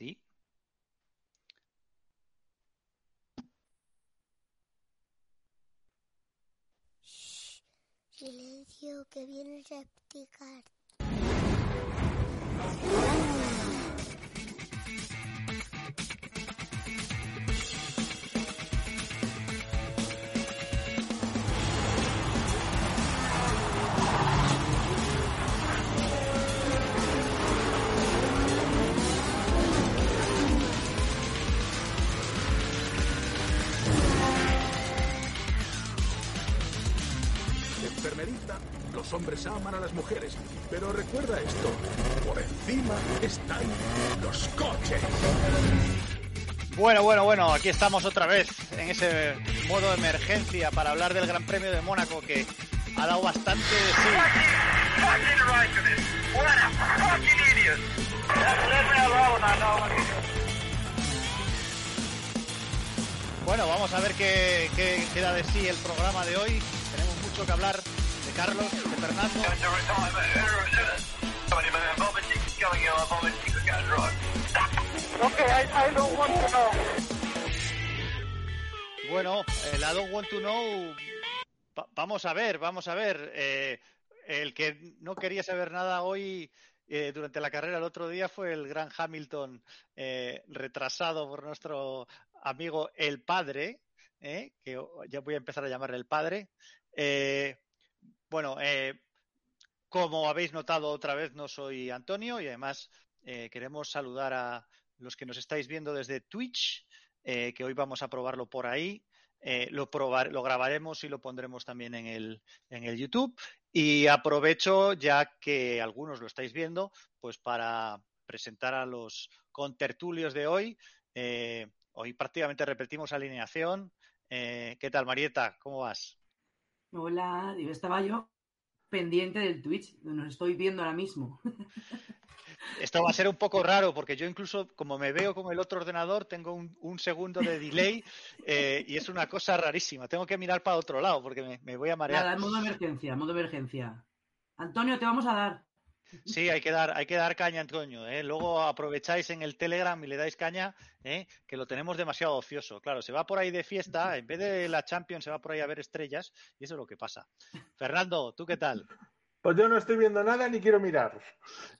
Sí. Silencio, que viene el repticar. Los hombres aman a las mujeres, pero recuerda esto, por encima están los coches. Bueno, bueno, bueno, aquí estamos otra vez en ese modo de emergencia para hablar del Gran Premio de Mónaco que ha dado bastante de sí. Bueno, vamos a ver qué, qué queda de sí el programa de hoy. Tenemos mucho que hablar de Carlos, de Fernando. Bueno, el I don't want to know. va- vamos a ver, vamos a ver. Eh, el que no quería saber nada hoy eh, durante la carrera el otro día fue el gran Hamilton eh, retrasado por nuestro amigo el padre, eh, que ya voy a empezar a llamarle el padre. Eh, bueno, eh, como habéis notado otra vez, no soy Antonio y además eh, queremos saludar a los que nos estáis viendo desde Twitch, eh, que hoy vamos a probarlo por ahí. Lo, grabaremos y lo pondremos también en el, en el YouTube. Y aprovecho, ya que algunos lo estáis viendo, pues para presentar a los contertulios de hoy. Hoy prácticamente repetimos alineación. ¿Qué tal, Marieta? ¿Cómo vas? Hola, digo, estaba yo pendiente del Twitch, nos estoy viendo ahora mismo. Esto va a ser un poco raro porque yo incluso como me veo con el otro ordenador tengo un, un segundo de delay eh, y es una cosa rarísima. Tengo que mirar para otro lado porque me, me voy a marear. Nada, modo emergencia, modo emergencia. Antonio, te vamos a dar. Sí, hay que dar, hay que dar caña, Antonio. ¿eh? Luego aprovecháis en el Telegram y le dais caña, ¿eh? que lo tenemos demasiado ocioso. Claro, se va por ahí de fiesta, en vez de la Champions se va por ahí a ver estrellas y eso es lo que pasa. Fernando, ¿tú qué tal? Pues yo no estoy viendo nada ni quiero mirar.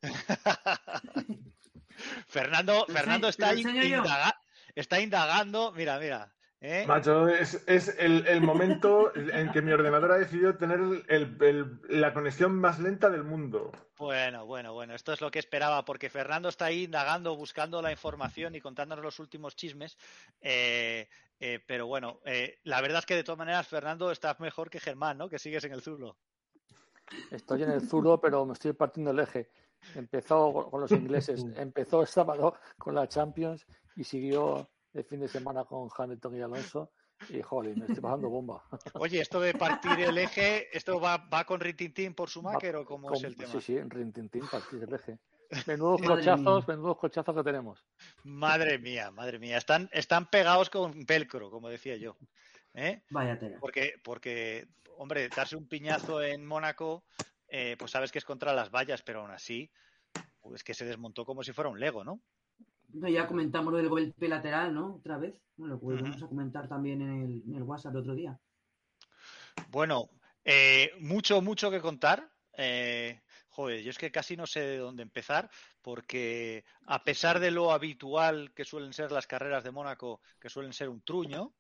Fernando, Fernando está, indaga- está indagando, mira, mira. ¿Eh? Macho, es, es el, el momento en que mi ordenador ha decidido tener el- el- la conexión más lenta del mundo. Bueno, bueno, bueno, esto es lo que esperaba, porque Fernando está ahí indagando, buscando la información y contándonos los últimos chismes. eh, eh, pero bueno, eh, la verdad es que de todas maneras, Fernando, estás mejor que Germán, ¿no? Que sigues en el zurdo. Estoy en el zurdo, pero me estoy partiendo el eje. Empezó con los ingleses, empezó el sábado con la Champions y siguió el fin de semana con Hamilton y Alonso. Y jolín, me estoy pasando bomba. Oye, esto de partir el eje, ¿esto va, va con Rintintín por su máquer o cómo es Con- el tema? Sí, sí, rintintín, partir el eje. Menudos cochazos, menudos cochazos que tenemos. Madre mía, madre mía, están, están pegados con velcro, como decía yo. ¿eh? Vaya tela. Porque, porque, hombre, darse un piñazo en Mónaco, eh, pues sabes que es contra las vallas, pero aún así, pues que se desmontó como si fuera un Lego, ¿no? Ya comentamos lo del golpe lateral, ¿no? Otra vez. Bueno, lo volvemos Ujú. a comentar también en el, en el WhatsApp el otro día. Bueno, eh, mucho, mucho que contar. Eh, joder, yo es que casi no sé de dónde empezar, porque a pesar de lo habitual que suelen ser las carreras de Mónaco, que suelen ser un truño,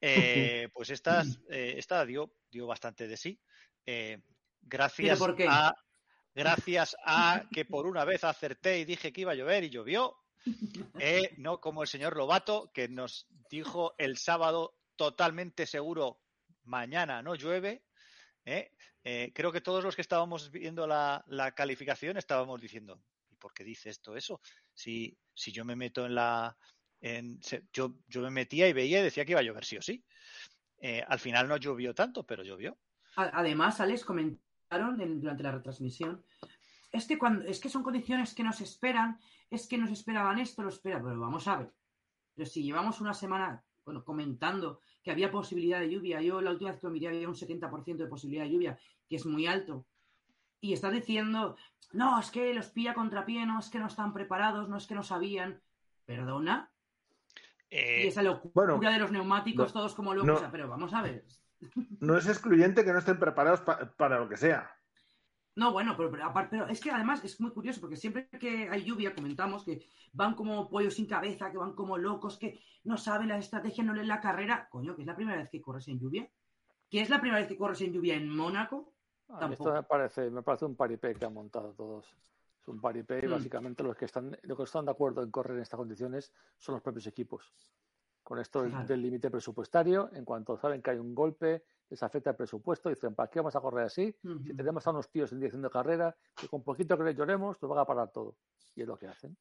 eh, pues estas, esta dio, dio bastante de sí. Gracias ¿Pero por qué? a gracias a que por una vez acerté y dije que iba a llover y llovió. Eh, no como el señor Lobato, que nos dijo el sábado totalmente seguro, mañana no llueve. ¿eh? Eh, creo que todos los que estábamos viendo la, la calificación estábamos diciendo, ¿y por qué dice esto eso? Si, si yo me meto en la... En, yo, yo me metía y veía y decía que iba a llover sí o sí. Al final no llovió tanto, pero llovió. Además, Alex, comentaron en- durante la retransmisión, es que, cuando, es que son condiciones que nos esperan, es que nos esperaban esto, lo espera, pero vamos a ver. Pero si llevamos una semana bueno, comentando que había posibilidad de lluvia, yo la última vez que lo miré había un 70% de posibilidad de lluvia, que es muy alto, y está diciendo, no, es que los pilla contrapié, no es que no están preparados, no es que no sabían. Perdona. Eh, y esa locura bueno, de los neumáticos, no- todos como locos. no. o sea, pero vamos a ver. No es excluyente que no estén preparados pa- para lo que sea. No, bueno, pero, pero aparte, pero es que además es muy curioso porque siempre que hay lluvia comentamos que van como pollos sin cabeza, que van como locos, que no saben la estrategia, no leen la carrera. Coño, que es la primera vez que corres en lluvia. Que es la primera vez que corres en lluvia en Mónaco. A mí Tampoco. esto me parece, me parece un paripé que han montado todos. Es un paripé y Mm. básicamente los que están, los que están de acuerdo en correr en estas condiciones son los propios equipos. Con esto Claro. del límite presupuestario, en cuanto saben que hay un golpe, les afecta el presupuesto, dicen, ¿para qué vamos a correr así? Si tenemos a unos tíos en dirección de carrera, que con poquito que les lloremos, nos van a parar todo. Y es lo que hacen.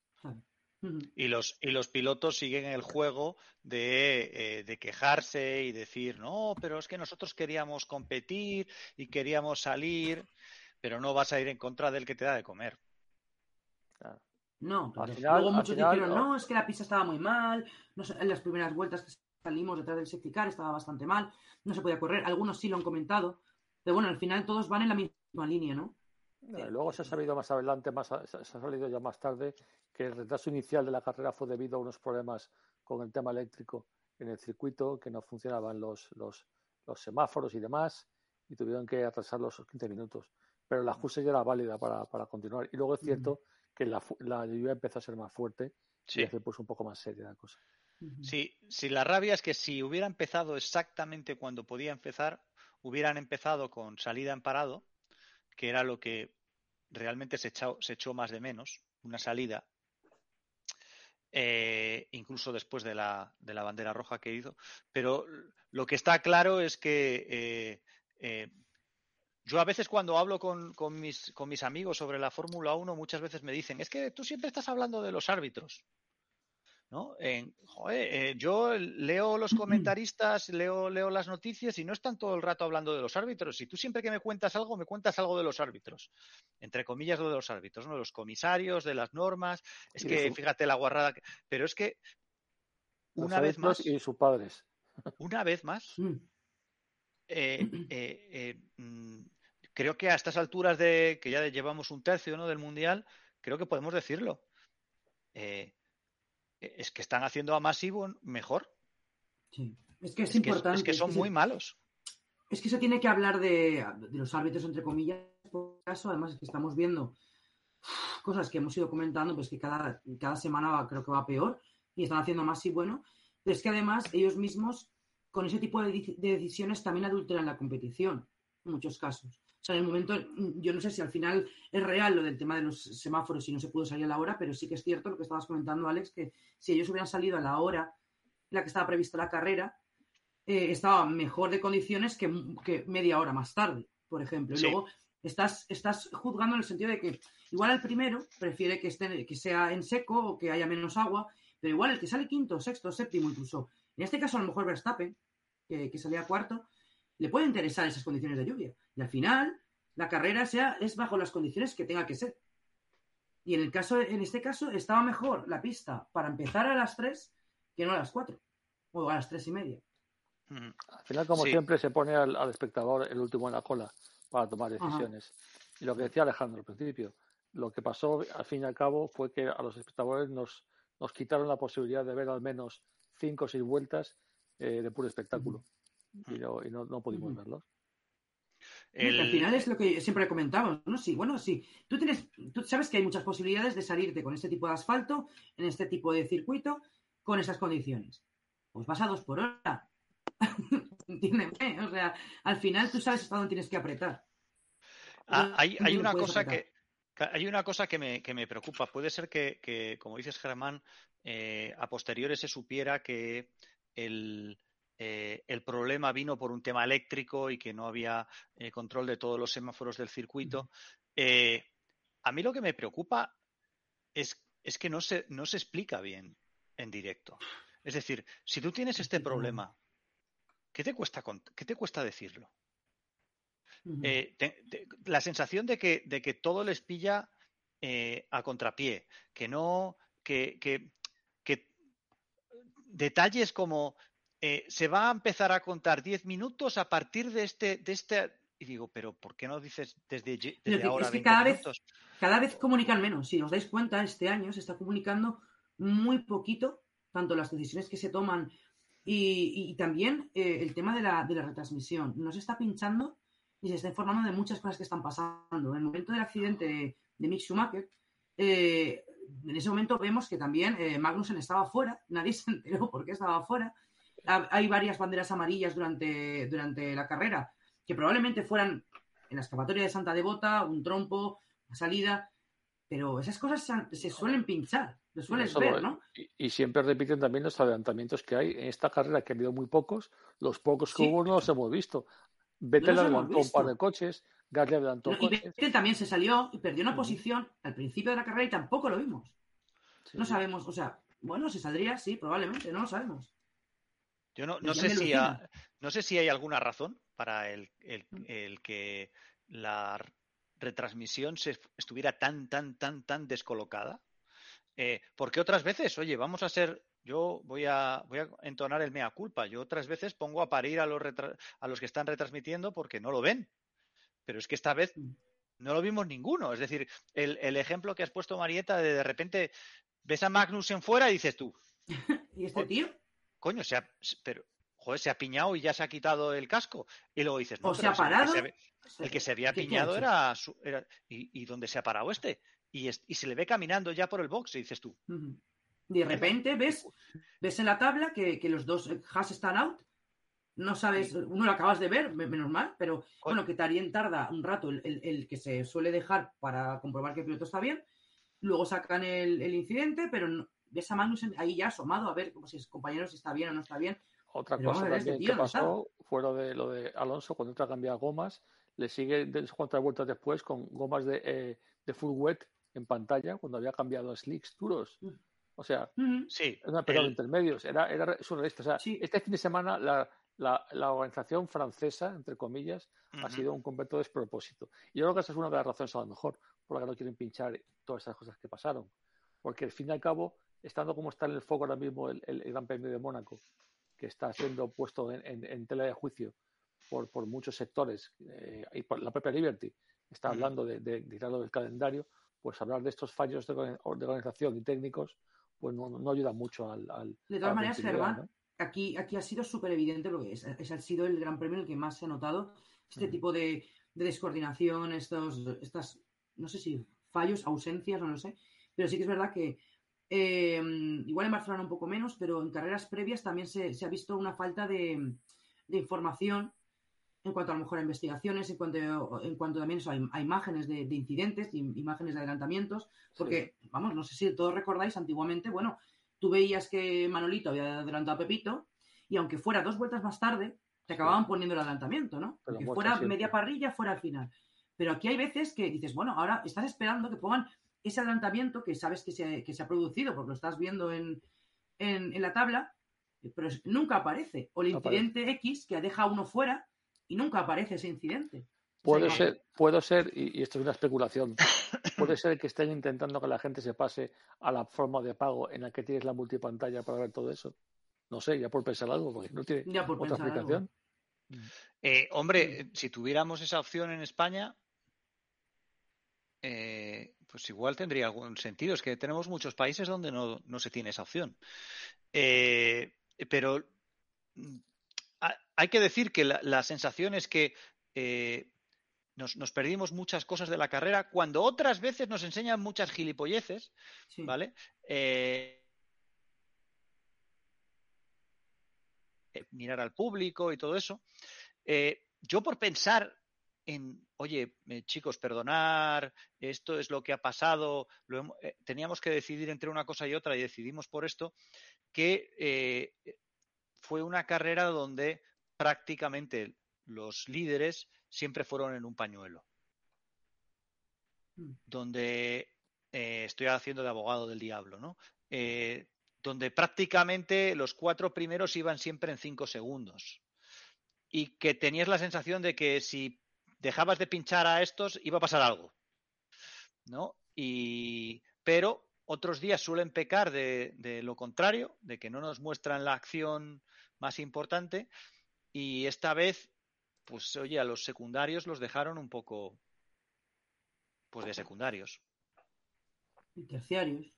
Y los, y los pilotos siguen el juego de, eh, de quejarse y decir, no, pero es que nosotros queríamos competir y queríamos salir, pero no vas a ir en contra del que te da de comer. No, final- luego al muchos final, dijeron, no. es que la pista estaba muy mal, no sé, en las primeras vueltas que salimos detrás del safety car estaba bastante mal, no se podía correr, algunos sí lo han comentado, pero bueno, al final todos van en la misma línea, ¿no? Eh, Luego se ha sabido más adelante, más a- se ha salido ya más tarde, que el retraso inicial de la carrera fue debido a unos problemas con el tema eléctrico en el circuito, que no funcionaban los, los, los semáforos y demás, y tuvieron que atrasar los 15 minutos. Pero la excusa ya era válida para, para continuar. Y luego es cierto que la, la lluvia empezó a ser más fuerte Sí. y hace pues un poco más seria la cosa. Sí, sí, la rabia es que si hubiera empezado exactamente cuando podía empezar, hubieran empezado con salida en parado, que era lo que realmente se echó, se echó más de menos, una salida, eh, incluso después de la, de la bandera roja que hizo. Pero lo que está claro es que eh, eh, yo a veces cuando hablo con, con mis, con mis amigos sobre la Fórmula 1, muchas veces me dicen, es que tú siempre estás hablando de los árbitros. ¿No? En- joder, eh, yo leo los comentaristas, leo, leo las noticias y no están todo el rato hablando de los árbitros. Y tú siempre que me cuentas algo, me cuentas algo de los árbitros. Entre comillas, lo de los árbitros, ¿no? De los comisarios, de las normas. Es que, su- fíjate la guarrada. que- Pero es que, una vez más, Y sus padres. una vez más, eh, eh, mm, creo que a estas alturas de que ya llevamos un tercio ¿no? del mundial, creo que podemos decirlo. Eh, es que están haciendo a Masivo mejor. Sí. Es que es, Es que, importante. es que son se- muy malos. Es que se tiene que hablar de, de los árbitros, entre comillas, por caso. Además, es que estamos viendo cosas que hemos ido comentando, pues que cada, cada semana va- creo que va peor y están haciendo más y bueno. Pero es que además ellos mismos, con ese tipo de, de decisiones, también adulteran la competición, en muchos casos. O sea, en el momento, yo no sé si al final es real lo del tema de los semáforos y no se pudo salir a la hora, pero sí que es cierto lo que estabas comentando, Alex, que si ellos hubieran salido a la hora en la que estaba prevista la carrera, eh, estaba mejor de condiciones que, que media hora más tarde, por ejemplo. Y Sí. luego estás, estás juzgando en el sentido de que igual el primero prefiere que, esté, que sea en seco o que haya menos agua, pero igual el que sale quinto, sexto, séptimo incluso, en este caso a lo mejor Verstappen, que, que salía cuarto, le puede interesar esas condiciones de lluvia. Y al final, la carrera sea, es bajo las condiciones que tenga que ser. Y en, el caso, en este caso estaba mejor la pista para empezar a las 3 que no a las 4 o a las tres y media. Ujú. Al final, como Sí. siempre, se pone al, al espectador el último en la cola para tomar Ajá. decisiones. Y lo que decía Alejandro al principio, lo que pasó al fin y al cabo fue que a los espectadores nos, nos quitaron la posibilidad de ver al menos cinco o seis vueltas eh, de puro espectáculo. Y, no, y no, no pudimos Ujú. verlos. El- Al final es lo que siempre comentamos, ¿no? Sí, bueno, sí. Tú tienes, tú sabes que hay muchas posibilidades de salirte con este tipo de asfalto, en este tipo de circuito, con esas condiciones. Pues vas a dos por hora. Entiéndeme. O sea, al final tú sabes hasta dónde tienes que apretar. Ah, hay, hay ¿Dónde una cosa apretar? que hay una cosa que me, que me preocupa. Puede ser que, que, como dices, Germán, eh, a posteriores se supiera que el, eh, el problema vino por un tema eléctrico y que no había eh, control de todos los semáforos del circuito. Eh, a mí lo que me preocupa es, es que no se, no se explica bien en directo. Es decir, si tú tienes este problema, ¿qué te cuesta, qué te cuesta decirlo? Ujú. te- te- la sensación de que, de que todo les pilla a contrapié, que no, que, que- que detalles como eh, se va a empezar a contar 10 minutos a partir de este, de este, y digo, pero ¿por qué no dices desde, ahora es que 20 cada vez-? Cada vez comunican menos. Si os dais cuenta, este año se está comunicando muy poquito, tanto las decisiones que se toman y, y también eh, el tema de la, de la retransmisión. No se está pinchando y se está informando de muchas cosas que están pasando. En el momento del accidente de, de Mick Schumacher, eh, en ese momento vemos que también eh, Magnussen estaba fuera, nadie se enteró por qué estaba fuera. Ha- Hay varias banderas amarillas durante, durante la carrera que probablemente fueran en la escapatoria de Santa Devota, un trompo, una salida, pero esas cosas se, se suelen pinchar, lo sueles Eso ver, lo- ¿no? y, y siempre repiten también los adelantamientos que hay. En esta carrera que ha habido muy pocos, los pocos que Sí. hubo no los hemos visto. Vettel hemos adelantó un par de coches, Gasly adelantó No, y coches. Vettel también se salió y perdió una posición al principio de la carrera y tampoco lo vimos. Sí, No sabemos, o sea, bueno, se saldría, sí, probablemente, no lo sabemos. Yo no, no sé me si ha- no sé si hay alguna razón para el, el- el que la retransmisión se estuviera tan, tan, tan, tan descolocada. Eh, porque otras veces, oye, vamos a ser, yo voy a, voy a entonar el mea culpa. Yo otras veces pongo a parir a los, a los que están retransmitiendo porque no lo ven. Pero es que esta vez Mm. no lo vimos ninguno. Es decir, el, el ejemplo que has puesto, Marieta, de de repente ves a Magnussen fuera y dices tú, ¿Y este tío? Coño, se ha, pero, joder, se ha piñado y ya se ha quitado el casco. Y luego dices, no, O se ha si el que parado. se, el que se había ¿Qué- qué ha piñado era, su- era ¿y, y dónde se ha parado este? Y, es- y se le ve caminando ya por el box y dices tú. De repente ves, ves en la tabla que, que los dos eh, Haas están out. No sabes, uno lo acabas de ver, me- menos mal, pero bueno, que también tarda un rato el, el- el que se suele dejar para comprobar que el piloto está bien. Luego sacan el, el incidente, pero no- ves a Magnussen ahí ya asomado a ver como si es compañero si está bien o no está bien. Otra Pero cosa ver, este también tío que no pasó fue lo de, lo de Alonso cuando entra a cambiar gomas, le sigue de cuantas vueltas después con gomas de, eh, de full wet en pantalla cuando había cambiado a slicks duros. Mm. O sea, Ujú. sí, una pelea de intermedios, era, era surrealista. O sea, Sí. este fin de semana la, la, la organización francesa, entre comillas, ha Ujú. sido un completo despropósito. Y yo creo que esa es una de las razones a lo mejor por la que no quieren pinchar todas esas cosas que pasaron. Porque al fin y al cabo, estando como está en el foco ahora mismo el, el- el Gran Premio de Mónaco, que está siendo puesto en, en- en tela de juicio por, por muchos sectores, eh, y por la propia Liberty está hablando de, de, de quitarlo del calendario, pues hablar de estos fallos de, organ- de organización y técnicos, pues no, no ayuda mucho al. al De todas maneras, Germán, ¿no? aquí, aquí ha sido súper evidente lo que es. Es- ha sido el gran premio en el que más se ha notado este tipo de, de descoordinación, estos, estas, no sé si fallos, ausencias, no lo sé, pero sí que es verdad que eh, igual en Barcelona un poco menos, pero en carreras previas también se, se ha visto una falta de, de información en cuanto a lo mejor a investigaciones, en cuanto, en cuanto también eso, a, im- a imágenes de, de incidentes, im- imágenes de adelantamientos, porque, vamos, no sé si todos recordáis, antiguamente, bueno, tú veías que Manolito había adelantado a Pepito y aunque fuera dos vueltas más tarde, te Sí. acababan poniendo el adelantamiento, ¿no? Que fuera siempre. media parrilla, fuera al final. Pero aquí hay veces que dices, bueno, ahora estás esperando que pongan ese adelantamiento que sabes que se, que se ha producido porque lo estás viendo en, en, en la tabla, pero es- nunca aparece. O el aparece. incidente X que deja a uno fuera y nunca aparece ese incidente. Puede ser, puede ser, y, y esto es una especulación, puede ser que estén intentando que la gente se pase a la forma de pago en la que tienes la multipantalla para ver todo eso. No sé, ya por pensar algo, porque no tiene Ya por otra explicación. Eh, hombre, eh, si tuviéramos esa opción en España, eh, pues igual tendría algún sentido. Es que tenemos muchos países donde no, no se tiene esa opción. Eh, pero mm, ha- hay que decir que la, la sensación es que eh, nos, nos perdimos muchas cosas de la carrera cuando otras veces nos enseñan muchas gilipolleces, Sí. ¿vale? Eh, mirar al público y todo eso. Yo por pensar en, oye, eh, chicos, perdonar, esto es lo que ha pasado, lo eh, teníamos que decidir entre una cosa y otra y decidimos por esto, que eh, fue una carrera donde prácticamente los líderes siempre fueron en un pañuelo, Mm. donde estoy haciendo de abogado del diablo, ¿no? Donde prácticamente los cuatro primeros iban siempre en cinco segundos y que tenías la sensación de que si dejabas de pinchar a estos iba a pasar algo, ¿no? Y pero otros días suelen pecar de, de lo contrario, de que no nos muestran la acción más importante y esta vez, pues oye, a los secundarios los dejaron un poco, pues de secundarios. Y terciarios.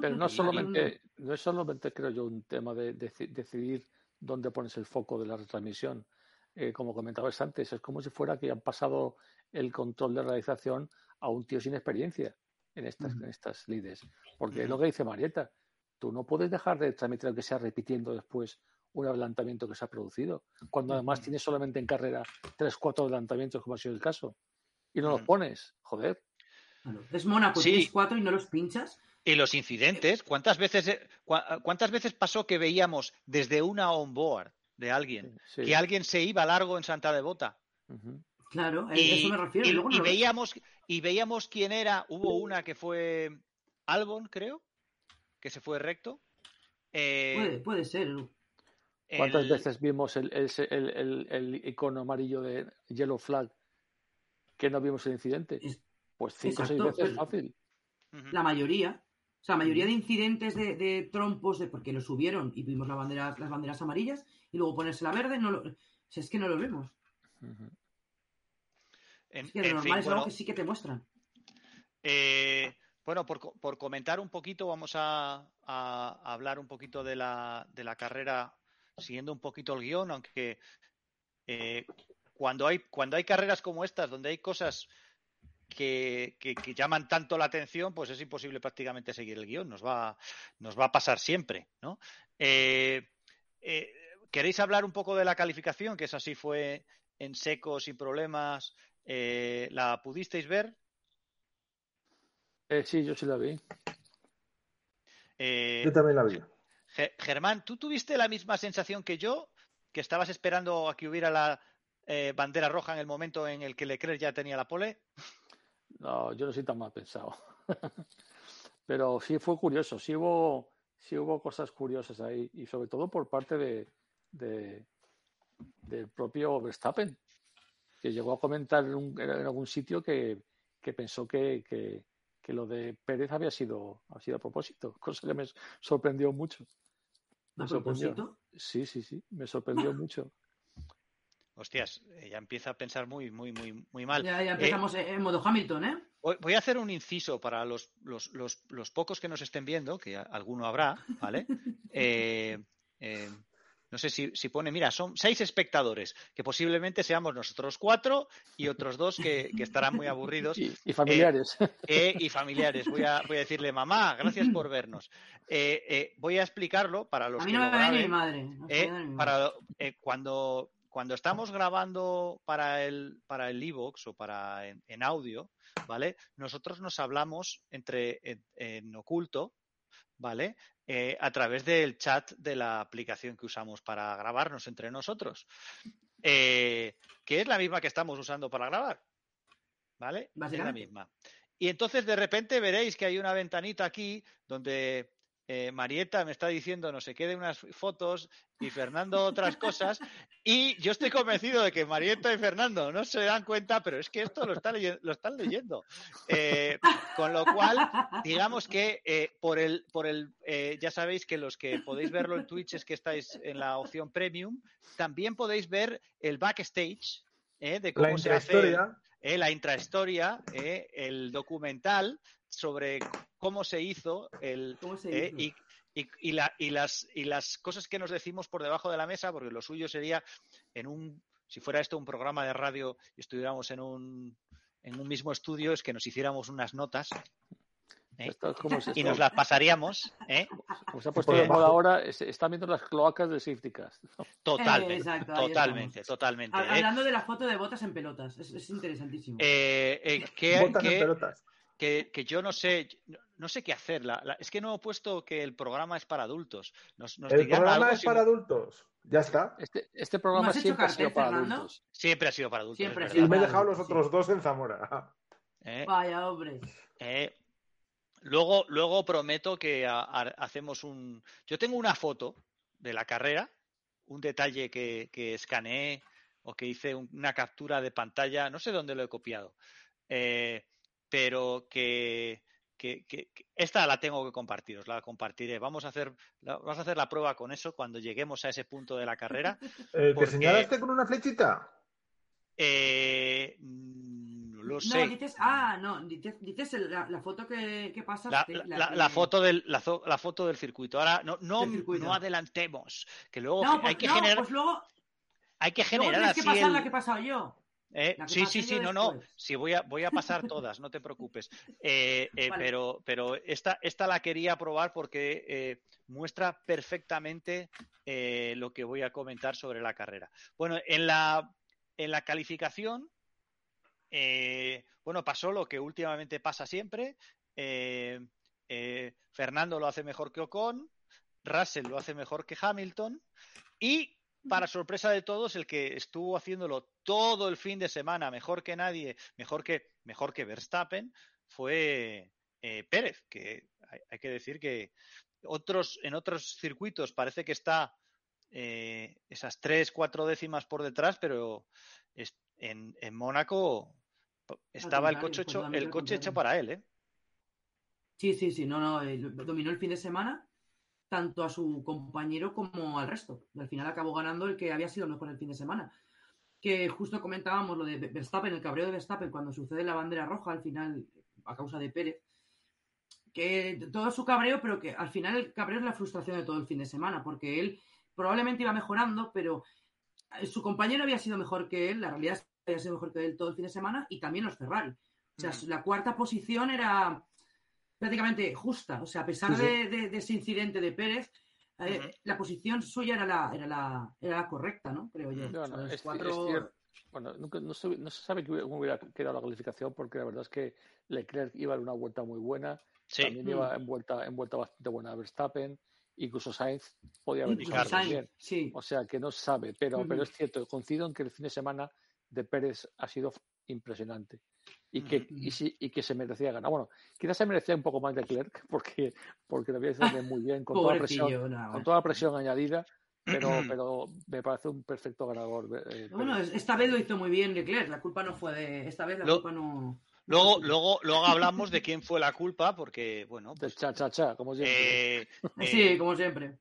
Pero no solamente, no es solamente, creo yo, un tema de, deci- decidir dónde pones el foco de la retransmisión. Eh, como comentabas antes, es como si fuera que han pasado el control de realización a un tío sin experiencia en estas, Ujú. en estas lides. Porque es lo que dice Marieta, tú no puedes dejar de transmitir aunque sea repitiendo después un adelantamiento que se ha producido, cuando además tienes solamente en carrera tres, cuatro adelantamientos, como ha sido el caso, y no los pones, joder. Es Mónaco, Sí. tienes cuatro y no los pinchas. Y los incidentes, ¿cuántas veces, eh, cuántas veces pasó que veíamos desde una onboard de alguien Sí. que alguien se iba largo en Santa Devota? Claro, a Y, eso me refiero. y- luego no y lo- veíamos, y veíamos quién era. Hubo una que fue Albon, creo, que se fue recto. Eh, Puede, puede ser. ¿Cuántas el- veces vimos el, el, el, el- el icono amarillo de Yellow Flag que no vimos el incidente? Es- Pues cinco o seis veces pero- fácil. La mayoría. O sea, la mayoría de incidentes de, de trompos, de, porque lo subieron y vimos la bandera, las banderas amarillas, y luego ponerse la verde, no lo, sea, es que no lo vemos. En- Es que lo normal fin, es bueno, algo que sí que te muestran. Eh, bueno, por, por comentar un poquito, vamos a, a hablar un poquito de la, de la carrera, siguiendo un poquito el guion, aunque eh, cuando, hay, cuando hay carreras como estas, donde hay cosas que, que- que llaman tanto la atención, pues es imposible prácticamente seguir el guion, nos va, nos va a pasar siempre, ¿no? Eh, eh, ¿Queréis hablar un poco de la calificación? Que es así, fue en seco, sin problemas. Eh, ¿La pudisteis ver? Eh, sí, yo sí la vi. Eh, Yo también la vi. Ge- Germán, ¿tú tuviste la misma sensación que yo? Que estabas esperando a que hubiera la eh, bandera roja en el momento en el que Leclerc ya tenía la pole. No, yo no soy tan mal pensado. Pero sí fue curioso, sí hubo, sí hubo cosas curiosas ahí, y sobre todo por parte de, de- del propio Verstappen, que llegó a comentar en, un- en algún sitio que, que pensó que, que- que lo de Pérez había sido, ha sido a propósito, cosa que me sorprendió mucho. Me A sorprendió. propósito. Sí, sí, sí, me sorprendió mucho. Hostias, ya empieza a pensar muy, muy, muy, muy mal. Ya, ya Eh, empezamos en modo Hamilton, ¿eh? voy, a hacer un inciso para los, los, los- los pocos que nos estén viendo, que alguno habrá, ¿vale? Eh, eh, no sé si, si pone, mira, son seis espectadores, que posiblemente seamos nosotros cuatro y otros dos que, que estarán muy aburridos. Y, y familiares. Eh, y familiares. Voy a, voy a decirle, mamá, gracias por vernos. Eh, eh, voy a explicarlo para los A mí que no lo me ve ni mi graben. madre. no eh, para eh, cuando cuando estamos grabando para el para el iVoox o para en, en audio, ¿vale? Nosotros nos hablamos entre en, en oculto, ¿vale? Eh, a través del chat de la aplicación que usamos para grabarnos entre nosotros, eh, que es la misma que estamos usando para grabar, ¿vale? Es la misma. Y entonces de repente veréis que hay una ventanita aquí donde eh, Marieta me está diciendo no sé qué de unas fotos y Fernando otras cosas. Y yo estoy convencido de que Marieta y Fernando no se dan cuenta, pero es que esto lo están, leye- lo están leyendo. Eh, con lo cual, digamos que eh, por el, por el ya sabéis que los que podéis verlo en Twitch es que estáis en la opción premium, también podéis ver el backstage de cómo La se hace la intrahistoria, el documental sobre cómo se hizo el, ¿Cómo se eh, y, y- y la- y las, y las cosas que nos decimos por debajo de la mesa, porque lo suyo sería en un, si fuera esto un programa de radio y estuviéramos en un, en un mismo estudio, es que nos hiciéramos unas notas ¿eh? Esto es como se, y nos las pasaríamos, ¿eh? como se ha puesto de moda ahora, es- están viendo las cloacas de Safety Cast. Totalmente, Eh, exacto, totalmente, totalmente. Ha- ¿eh? Hablando de la foto de botas en pelotas, es, es interesantísimo. Eh, eh, que- Botas que- en pelotas. Que, que yo no sé, no, sé qué hacer. La- la- es que no he puesto que el programa es para adultos. Nos, nos El programa algo es si- para adultos. Ya está. Este, este programa siempre ha sido para Fernando? adultos. Siempre ha sido para adultos. Siempre Y me he dejado los sí. otros dos en Zamora. Eh, Vaya, hombre. eh, luego, luego prometo que ha- ha- hacemos un. Yo tengo una foto de la carrera, un detalle que, que escaneé o que hice un- una captura de pantalla, no sé dónde lo he copiado, eh, pero que, que- que- que esta la tengo que compartir, os la compartiré. Vamos a hacer, la- vamos a hacer la prueba con eso cuando lleguemos a ese punto de la carrera. Eh, ¿Que Porque- señalaste con una flechita? Eh, mm, No lo No, sé. dices, ah, no, dices, la, la foto que, que La, pasaste. la- la la- que- la foto del, la, foto del circuito. Ahora, no, no, no adelantemos. Que luego No, ge- pues, hay que no, generar, pues luego, hay que luego generar tienes que así pasar el- la que he pasado yo. Eh, sí, sí, sí, no, no. Sí, voy a, voy a pasar todas, no te preocupes. Eh, eh, Vale. Pero, pero esta, esta la quería probar porque muestra perfectamente lo que voy a comentar sobre la carrera. Bueno, en la, en la calificación, bueno, pasó lo que últimamente pasa siempre. Fernando lo hace mejor que Ocon, Russell lo hace mejor que Hamilton y para sorpresa de todos, el que estuvo haciéndolo todo el fin de semana mejor que nadie, mejor que, mejor que Verstappen, fue eh, Pérez, que hay, hay que decir que otros, en otros circuitos parece que está eh, esas tres, cuatro décimas por detrás, pero es- en, en Mónaco estaba el coche hecho, el coche hecho para él, ¿eh? Sí, sí, sí, no, no, dominó el fin de semana tanto a su compañero como al resto. Y al final acabó ganando el que había sido mejor el fin de semana. Que justo comentábamos lo de Verstappen, el cabreo de Verstappen cuando sucede la bandera roja al final a causa de Pérez. Que todo su cabreo, pero que al final el cabreo es la frustración de todo el fin de semana, porque él probablemente iba mejorando, pero eh, su compañero había sido mejor que él, la realidad es que había sido mejor que él todo el fin de semana y también los Ferrari. O sea, Mm. la cuarta posición era prácticamente justa. O sea, a pesar Sí, sí. De, de- de ese incidente de Pérez, eh, la posición suya era la, era la, era la correcta, ¿no? Creo yo. No, no. Bueno, nunca- no, se, no se sabe cómo hubiera quedado la calificación porque la verdad es que Leclerc iba en una vuelta muy buena, Sí, también Mm. iba en vuelta, en vuelta bastante buena Verstappen, incluso Sainz podía haber Incluso. Sainz, bien. sí. O sea que no se sabe, pero, pero es cierto, coincido en que el fin de semana de Pérez ha sido impresionante y que, y, sí- y que se merecía ganar. Bueno, quizás se merecía un poco más de Leclerc porque, porque lo había hecho muy bien con toda la presión, no, con bueno. toda la presión añadida, pero, pero me parece un perfecto ganador. eh, Bueno, esta vez lo hizo muy bien Leclerc, la culpa no fue de... Esta vez la Lo- culpa no... Luego, luego, luego hablamos de quién fue la culpa, porque, bueno, pues, cha cha cha, como siempre. eh, eh, Sí, como siempre.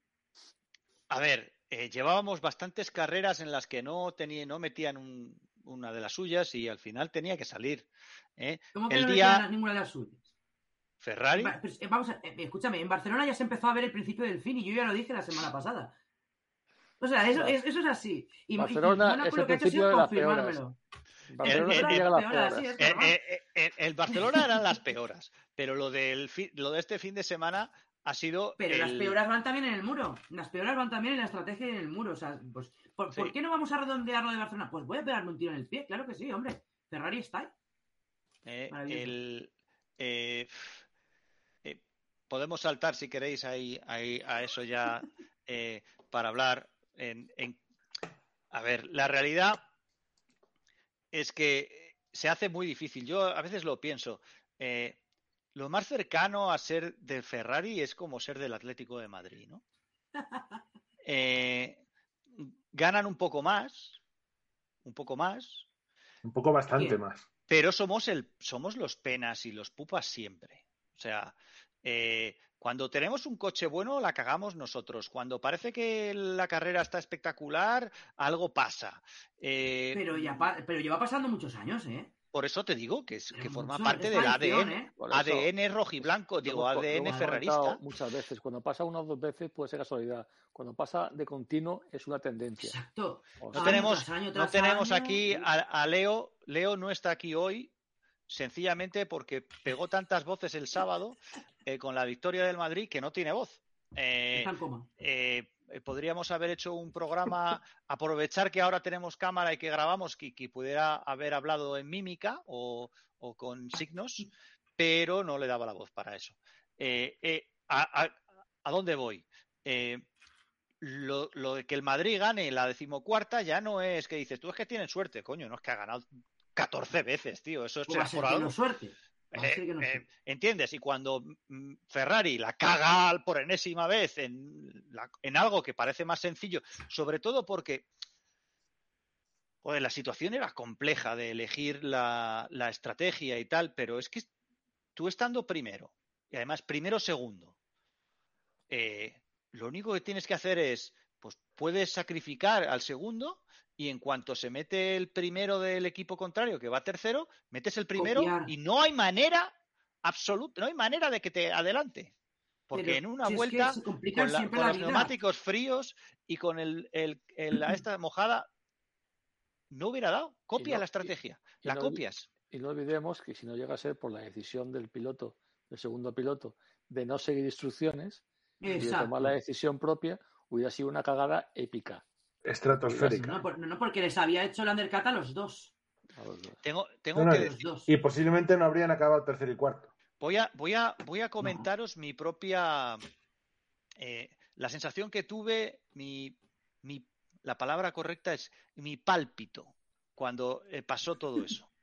A ver, eh, llevábamos bastantes carreras en las que no tenía, no metían un- una de las suyas y al final tenía que salir. ¿eh? ¿Cómo que el no día- ninguna de las suyas? Ferrari, pues, eh, vamos a, eh, escúchame, en Barcelona ya se empezó a ver el principio del fin y yo ya lo dije la semana pasada. O sea, eso, es, eso es así. Y, y- y Barcelona Mónaco es el principio de las el Barcelona eran las peoras, pero lo del fi- lo de este fin de semana ha sido Pero las peoras van también en el muro. Las peoras van también en la estrategia y en el muro. O sea, pues, ¿por, Sí. ¿por qué no vamos a redondear lo de Barcelona? Pues voy a pegarme un tiro en el pie, claro que sí, hombre. Ferrari está ahí. eh, el, eh, eh, podemos saltar si queréis ahí, ahí a eso ya eh, para hablar en, en- a ver la realidad es que se hace muy difícil yo a veces lo pienso eh, lo más cercano a ser del Ferrari es como ser del Atlético de Madrid ¿no? Eh, ganan un poco más un poco más Un poco bastante Bien. más. pero somos el somos los penas y los pupas siempre. O sea, eh, cuando tenemos un coche bueno la cagamos nosotros. Cuando parece que la carrera está espectacular, algo pasa. Eh, Pero, ya pa- pero lleva pasando muchos años, ¿eh? Por eso te digo que, es, que forma mucho, parte del ADN, ¿eh? ADN rojiblanco, digo ADN ferrarista. muchas veces. Cuando pasa una o dos veces puede ser casualidad. Cuando pasa de continuo es una tendencia. Exacto. O No sea, tenemos, tras año no tras tenemos año. aquí a, a Leo. Leo no está aquí hoy, sencillamente porque pegó tantas voces el sábado eh, con la victoria del Madrid que no tiene voz. Eh, Está en coma. eh, eh, podríamos haber hecho un programa, aprovechar que ahora tenemos cámara y que grabamos, que, que pudiera haber hablado en mímica o, o con signos, pero no le daba la voz para eso. Eh, eh, a, a- ¿a dónde voy? Eh, lo, lo de que el Madrid gane la decimocuarta ya no es que dices, tú es que tienen suerte, coño, no es que ha ganado 14 veces, tío, eso es por algo. suerte. Eh, ser que no eh. ¿Entiendes? Y cuando mm, Ferrari la caga por enésima vez en, la- en algo que parece más sencillo, sobre todo porque joder, la situación era compleja de elegir la, la estrategia y tal, pero es que tú estando primero, y además primero segundo, eh, lo único que tienes que hacer es, pues puedes sacrificar al segundo y en cuanto se mete el primero del equipo contrario, que va tercero, metes el primero Copiar. y no hay manera absoluta, no hay manera de que te adelante. Porque Pero en una si es que vuelta, con, la- siempre con la los neumáticos fríos y con el, el- el- la esta mojada, no hubiera dado. Copia no- la estrategia, y la no- copias. Y no olvidemos que si no llega a ser por la decisión del piloto, del segundo piloto, de no seguir instrucciones y de tomar la decisión propia, hubiera sido una cagada épica Estratosférica. No, por- no, porque les había hecho el undercut a los dos. a los dos. Tengo, tengo No, que decir, dos. Y posiblemente no habrían acabado tercero y cuarto. voy a, voy a, voy a comentaros mi propia, eh, la sensación que tuve, mi, mi, la palabra correcta es mi pálpito cuando eh, pasó todo eso.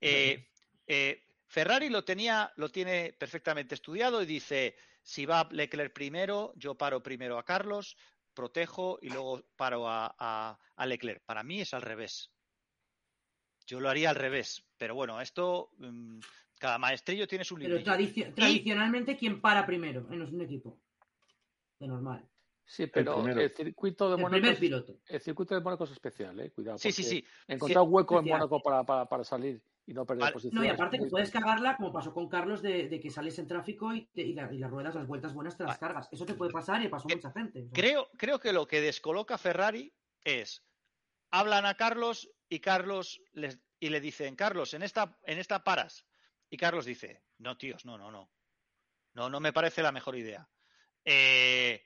Eh, eh, Ferrari lo tenía, lo tiene perfectamente estudiado y dice, si va Leclerc primero, yo paro primero a Carlos, protejo y luego paro a, a- a Leclerc. Para mí es al revés. Yo lo haría al revés, pero bueno, esto mm, cada maestrillo tiene su Pero librillo. tradici- tradicionalmente, ¿quién para primero en un equipo? De normal. Sí, pero el, circuito de El Mónaco primer es, piloto. el circuito de Mónaco es especial, eh, cuidado. Sí, sí, sí. Encontrar hueco en. Mónaco para, para, para salir y no perder Vale. posición. No, y aparte que puedes cagarla, como pasó con Carlos, de, de que sales en tráfico y, te- y la- y las ruedas, las vueltas buenas te las Vale. cargas. Eso te puede pasar y pasó a Eh, mucha gente. Creo, creo que lo que descoloca a Ferrari es hablan a Carlos y Carlos les, y le dicen Carlos en esta en esta paras y Carlos dice no tíos no no no no no me parece la mejor idea Eh,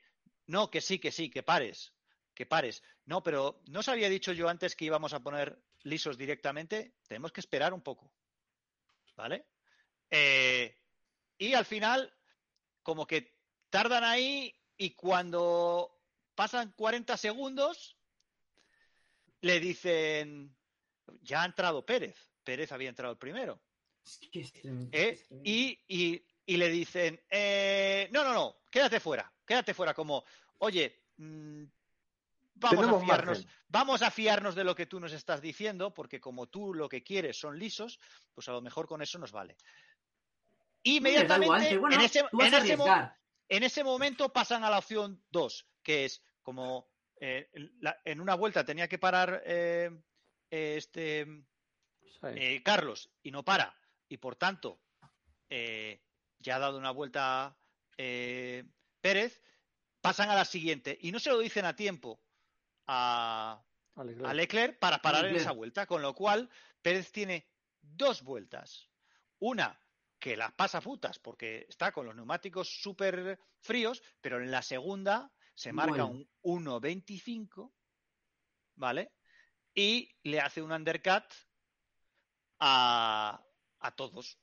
no que sí que sí que pares que pares no pero no os había dicho yo antes que íbamos a poner lisos directamente tenemos que esperar un poco vale Eh, y al final como que tardan ahí y cuando pasan 40 segundos le dicen ya ha entrado Pérez Pérez había entrado el primero ¿eh? y- y le dicen eh, no no no quédate fuera quédate fuera como oye mm, vamos a fiarnos vamos a fiarnos de lo que tú nos estás diciendo porque como tú lo que quieres son lisos pues a lo mejor con eso nos vale. Inmediatamente bueno, en ese, en ese mo- arriesgar. en ese momento pasan a la opción 2, que es como eh, la- en una vuelta tenía que parar eh, eh, este eh, Carlos y no para, y por tanto eh, ya ha dado una vuelta eh, Pérez, pasan a la siguiente. Y no se lo dicen a tiempo a, A Leclerc. a Leclerc para parar en esa vuelta, con lo cual Pérez tiene dos vueltas. Una que las pasa putas porque está con los neumáticos súper fríos, pero en la segunda se marca un 1.25, ¿vale? Y le hace un undercut a, a todos,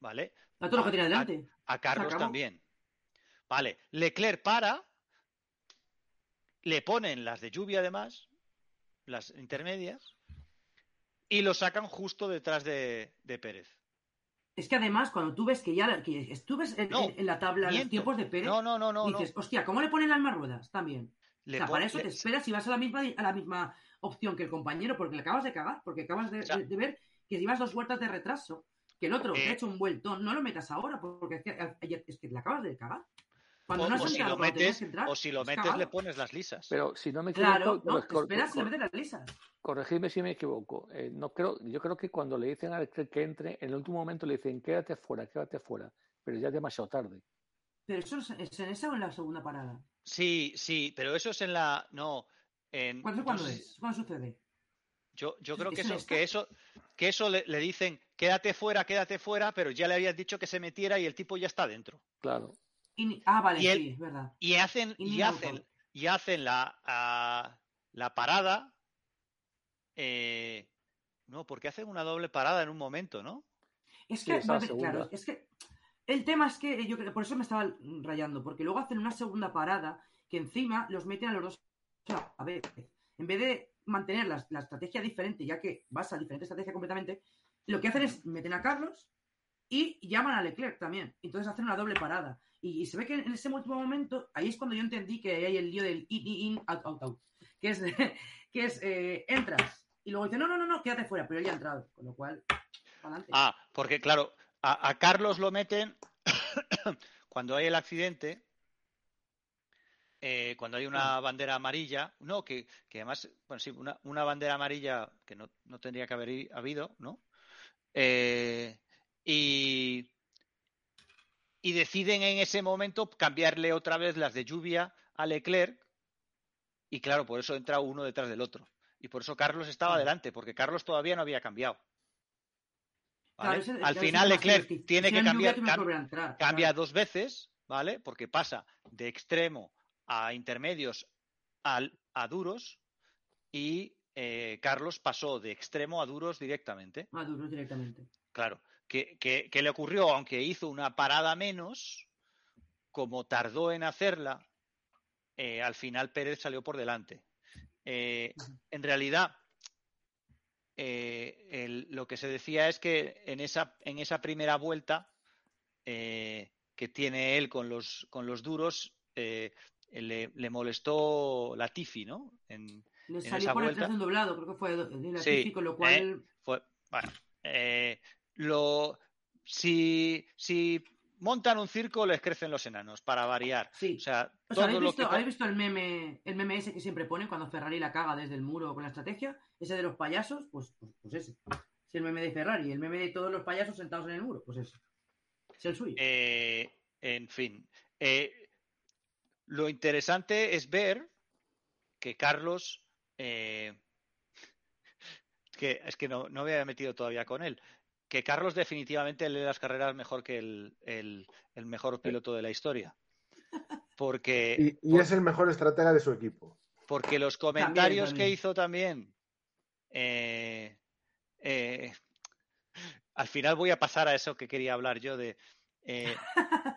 ¿vale? A todo lo que tiene adelante. A Carlos también. Vale, Leclerc para, le ponen las de lluvia además, las intermedias, y lo sacan justo detrás de, de Pérez. Es que además, cuando tú ves que ya que tú ves en, No, en- en la tabla los miento. tiempos de Pérez, No, no, no, no. no. dices, hostia, ¿cómo le ponen las más ruedas? También. Le o sea, para eso le- te esperas y vas a la misma a la misma opción que el compañero, porque le acabas de cagar, porque acabas de, O sea- de- ver que llevas dos vueltas de retraso, que el otro te Eh. ha hecho un vueltón, no lo metas ahora, porque es que, es que le acabas de cagar. Cuando o, no has o si lo metes, que entrar, o si lo es metes cagado. le pones las lisas. Pero si no me equivoco, Claro, no, te esperas y le metes las lisas. corregidme si me equivoco. Eh, no creo, yo creo que cuando le dicen a Leclerc que entre, en el último momento le dicen quédate fuera, quédate fuera, pero ya es demasiado tarde. Pero eso es, es en esa o en la segunda parada. Sí, sí, pero eso es en la. No. En, ¿Cuándo, cuándo es? ¿Cuándo sucede? Yo, yo creo que ¿Es en eso, que eso, que eso le, le dicen quédate fuera, quédate fuera, pero ya le habías dicho que se metiera y el tipo ya está dentro. Claro. Ah, vale, Y sí, es verdad. Y hacen, Y hacen, auto. y hacen la, a- la parada. eh, no, porque hacen una doble parada en un momento, ¿no? Es Sí, que, esa vale, claro, es que el tema es que yo creo por eso me estaba rayando, porque luego hacen una segunda parada que encima los meten a los dos a vez. En vez de mantener la, la estrategia diferente, ya que vas a diferente estrategia completamente, lo que hacen es meten a Carlos y llaman a Leclerc también. Entonces hacen una doble parada. Y, y se ve que en ese último momento, ahí es cuando yo entendí que hay el lío del in, in, out, out, out. Que es, que es eh, entras. Y luego dicen, no, no, no, no, quédate fuera, pero él ya ha entrado. Con lo cual, adelante. Ah, porque claro, a, a Carlos lo meten cuando hay el accidente. eh, cuando hay una bandera amarilla, no, que, que además, bueno, sí, una, una bandera amarilla que no, no tendría que haber habido, ¿no? Eh, y, y deciden en ese momento cambiarle otra vez las de lluvia a Leclerc, y claro, por eso entra uno detrás del otro. Y por eso Carlos estaba Ah. delante, porque Carlos todavía no había cambiado. Claro, ¿vale? ese- Al final Leclerc tiene que cambiar, cam- a entrar, cambia claro. dos veces, ¿vale? Porque pasa de extremo a intermedios al- a duros y eh, Carlos pasó de extremo a duros directamente. Maduros directamente. Claro, que, que- que le ocurrió, aunque hizo una parada menos, como tardó en hacerla, eh, al final Pérez salió por delante. Eh, en realidad, eh, el- lo que se decía es que en esa, en esa primera vuelta que tiene él con los, con los duros, le, le molestó la Tifi, ¿no? En, Le esa salió por vuelta- detrás de un doblado, creo que fue de la Sí, Tifi, con lo cual. fue, bueno, lo, si, si montan un circo les crecen los enanos, para variar. Sí. O sea, O sea, ¿habéis, visto, que... ¿habéis visto el meme, el meme ese que siempre pone cuando Ferrari la caga desde el muro con la estrategia? Ese de los payasos, pues, pues, pues ese. Es el meme de Ferrari, el meme de todos los payasos sentados en el muro, pues ese. Es el suyo. Eh, en fin, eh, lo interesante es ver que Carlos, eh, que es que no, no me había metido todavía con él, que Carlos definitivamente lee las carreras mejor que el, el- el mejor piloto de la historia. Porque, Y, y es el mejor estratega de su equipo. porque los comentarios también. que hizo también, eh, eh, al final voy a pasar a eso que quería hablar yo de... eh,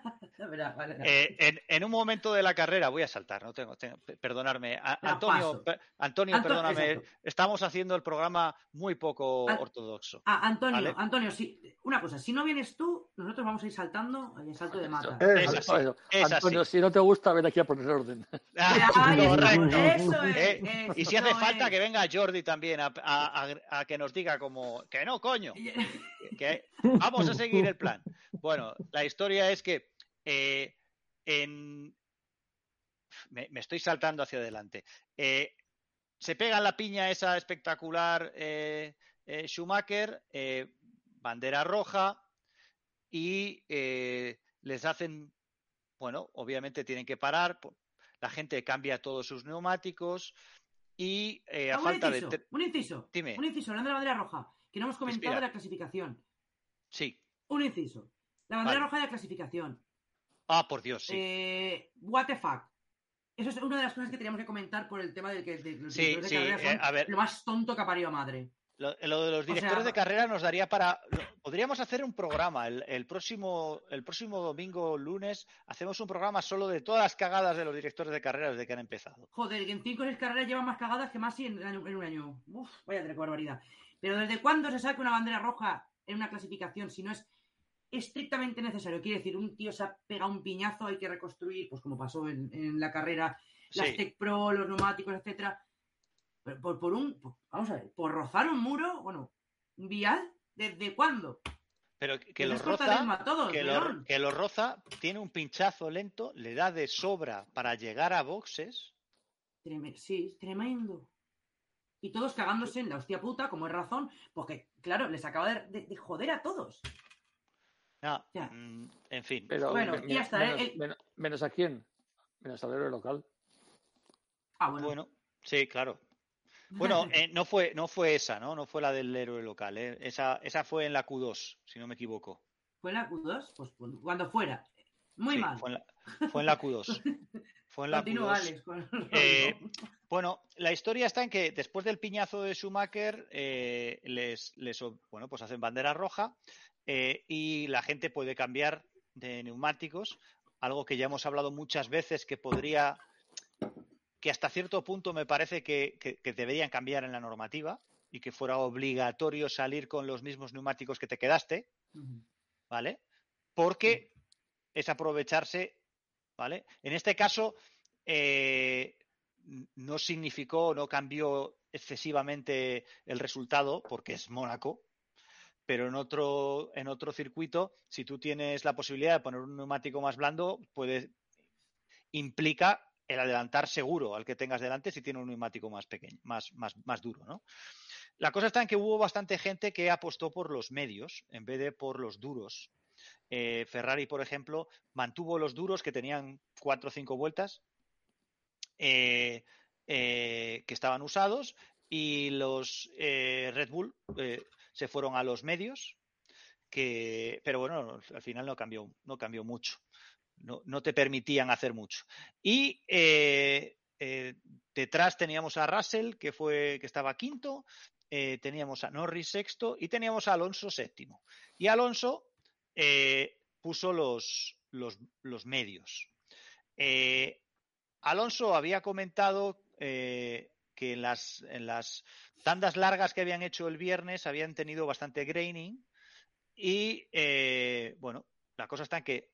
Verá, vale, vale. Eh, en, en un momento de la carrera, voy a saltar, no tengo, tengo- perdonarme. A- Antonio, per- Antonio, Anto- perdóname, exacto. estamos haciendo el programa muy poco An- ortodoxo. Ah, Antonio, Vale. Antonio, sí, una cosa, si no vienes tú, nosotros vamos a ir saltando el salto de mata. Es sí. así, Bueno, es Antonio, así. si no te gusta, ven aquí a poner orden. Ah, correcto. Eso es, Eh, eso Y si hace falta es. que venga Jordi también a, a- a- a que nos diga como que no, coño, que vamos a seguir el plan. Bueno, la historia es que eh, en... me, me estoy saltando hacia adelante. Eh, se pega la piña esa espectacular eh, Schumacher, bandera roja y les hacen, bueno, obviamente tienen que parar, la gente cambia todos sus neumáticos y a Ah, un falta inciso, un inciso, Dime. un inciso, hablando de la bandera roja, que no hemos comentado Respira. de la clasificación. Sí. Un inciso. La bandera Vale. roja de la clasificación. Ah, por Dios, sí. Eh, what the fuck. Eso es una de las cosas que teníamos que comentar por el tema del que de, los Sí, directores de carrera eh, son a ver. lo más tonto que ha parido madre. Lo, lo de los sea, directores de carrera nos daría para. lo- Podríamos hacer un programa. El, el próximo, el próximo domingo, lunes, hacemos un programa solo de todas las cagadas de los directores de carrera desde que han empezado. Joder, que en 5 o 6 carreras llevan más cagadas que más en, en un año. Uf, vaya qué barbaridad. Pero ¿desde cuándo se saca una bandera roja en una clasificación si no es estrictamente necesario? Quiere decir, un tío se ha pegado un piñazo, hay que reconstruir, pues como pasó en, en la carrera, las Sí. Tech Pro, los neumáticos, etcétera. Pero por, por un, por- vamos a ver, por rozar un muro, bueno, un vial, ¿desde cuándo? Pero que, que lo roza. todos, Que lo, que lo roza, tiene un pinchazo lento, le da de sobra para llegar a boxes. Sí, tremendo. Y todos cagándose en la hostia puta, como es razón, porque, claro, les acaba de, de- de joder a todos. Ya. mm, en fin. Pero Bueno, me- ya está, menos, ¿eh? El- menos- menos a quién. Menos al héroe local. Ah, bueno. Bueno, sí, claro. Bueno, eh, no fue, no fue esa, ¿no? No fue la del héroe local, ¿eh? Esa, esa fue en la Q2, si no me equivoco. ¿Fue en la Q2? Pues cu- cuando fuera. Muy Sí, mal. Fue en la, fue en la Q2. Fue en la Continúa, Q2. Alex. con Eh. Bueno, la historia está en que después del piñazo de Schumacher, eh, les, les, bueno, pues hacen bandera roja eh, y la gente puede cambiar de neumáticos, algo que ya hemos hablado muchas veces que podría, que hasta cierto punto me parece que, que- que deberían cambiar en la normativa y que fuera obligatorio salir con los mismos neumáticos que te quedaste. ¿vale? Porque es aprovecharse, ¿vale? En este caso, eh, no significó, no cambió excesivamente el resultado, porque es Mónaco, pero en otro, en otro circuito, si tú tienes la posibilidad de poner un neumático más blando, puede, implica el adelantar seguro al que tengas delante si tiene un neumático más pequeño, más, más, más duro, ¿no? La cosa está en que hubo bastante gente que apostó por los medios en vez de por los duros. Eh, Ferrari, por ejemplo, mantuvo los duros que tenían cuatro o cinco vueltas eh, eh, que estaban usados y los Red Bull se fueron a los medios que pero bueno al final no cambió no cambió mucho. No, no te permitían hacer mucho. Y eh, eh, detrás teníamos a Russell que fue que estaba quinto eh, teníamos a Norris sexto y teníamos a Alonso séptimo. Y Alonso puso los, los, los medios. Alonso había comentado que en las, en las tandas largas que habían hecho el viernes habían tenido bastante graining y eh, bueno, la cosa está en que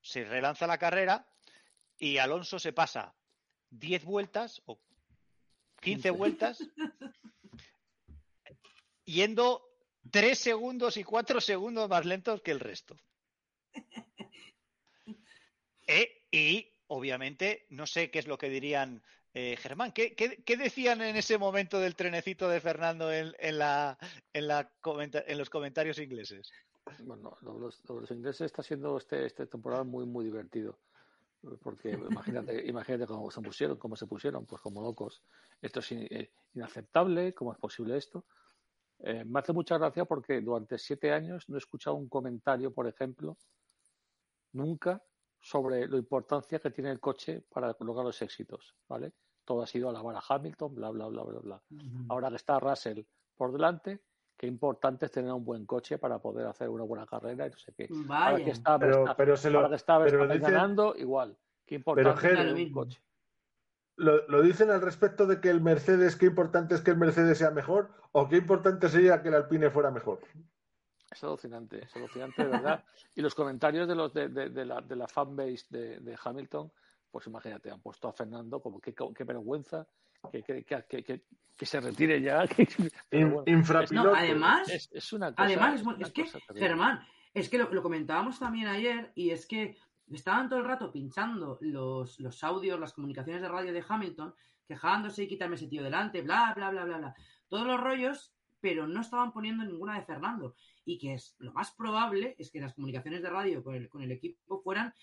se relanza la carrera y Alonso se pasa 10 vueltas o 15 vueltas yendo 3 segundos y 4 segundos más lentos que el resto. Eh, y obviamente, no sé qué es lo que dirían. Eh, Germán, ¿qué, qué, qué decían en ese momento del trenecito de Fernando en, en, la, en, la comenta- en los comentarios ingleses? Bueno, lo los, los ingleses está siendo este, este temporada muy, muy divertido. Porque imagínate, imagínate cómo se pusieron, cómo se pusieron, pues como locos. Esto es in- eh, inaceptable, ¿cómo es posible esto? Eh, me hace mucha gracia porque durante siete años no he escuchado un comentario, por ejemplo, nunca sobre la importancia que tiene el coche para lograr los éxitos, ¿vale? Todo ha sido alabar a Hamilton, bla, bla, bla, bla, bla. Ahora que está Russell por delante, qué importante es tener un buen coche para poder hacer una buena carrera y no sé qué. Ahora que Vaya. está Pero- pero se lo- ahora que está pero lo dice- ganando, igual. Qué importante es tener Lo un mismo. coche. ¿Lo, lo dicen al respecto de que el Mercedes, qué importante es que el Mercedes sea mejor o qué importante sería que el Alpine fuera mejor? Es alucinante, es alucinante de verdad. Y los comentarios de los de, de- de la, de la fanbase de, de Hamilton, pues imagínate, han puesto a Fernando como qué, qué vergüenza, que, que, que, que- se retire ya. bueno, infrapiloto. No, además, es, es una cosa. Además, es, es muy- una es que. Germán, es que lo, lo comentábamos también ayer y es que estaban todo el rato pinchando los, los audios, las comunicaciones de radio de Hamilton, quejándose y quitarme ese tío delante, bla, bla, bla, bla, bla. Todos los rollos, pero no estaban poniendo ninguna de Fernando. Y que es lo más probable es que las comunicaciones de radio con el, con el equipo fueran,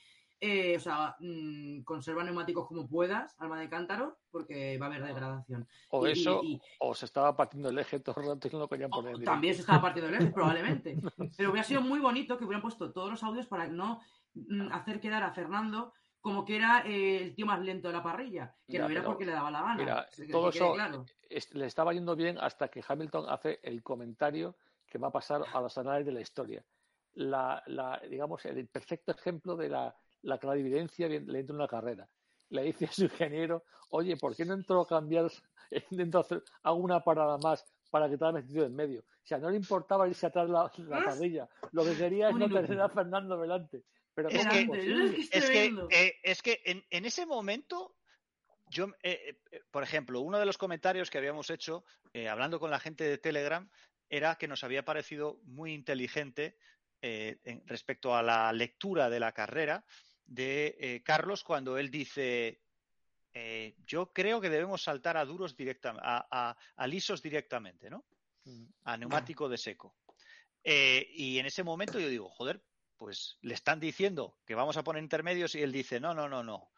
eh, o sea, mm, conserva neumáticos como puedas, alma de cántaro, porque va a haber degradación. O Y- eso, y- y- o se estaba partiendo el eje todo el rato y no lo querían poner. también se estaba partiendo el eje, probablemente. Pero hubiera sido muy bonito que hubieran puesto todos los audios para no mm, hacer quedar a Fernando como que era eh, el tío más lento de la parrilla, que no era pero, porque le daba la gana. Mira, todo eso claro. es- le estaba yendo bien hasta que Hamilton hace el comentario que va a pasar a los anales de la historia. La, la, digamos, el perfecto ejemplo de la, la clarividencia de- dentro de una carrera. Le dice a su ingeniero, oye, ¿por qué no entro a cambiar, intento hacer, hago una parada más para que te metido en medio? O sea, no le importaba irse atrás la, la parrilla. Lo que quería es no tener a Fernando delante. Pero Es ¿cómo que- es posible? es que es que, eh, es que en, en ese momento, yo, eh, eh, por ejemplo, uno de los comentarios que habíamos hecho, eh, hablando con la gente de Telegram, era que nos había parecido muy inteligente eh, en- respecto a la lectura de la carrera de eh, Carlos cuando él dice, eh, yo creo que debemos saltar a duros directamente, a, a- a lisos directamente, ¿no? Mm. A neumático de seco. Y en ese momento yo digo, joder, pues le están diciendo que vamos a poner intermedios y él dice, no, no, no, no.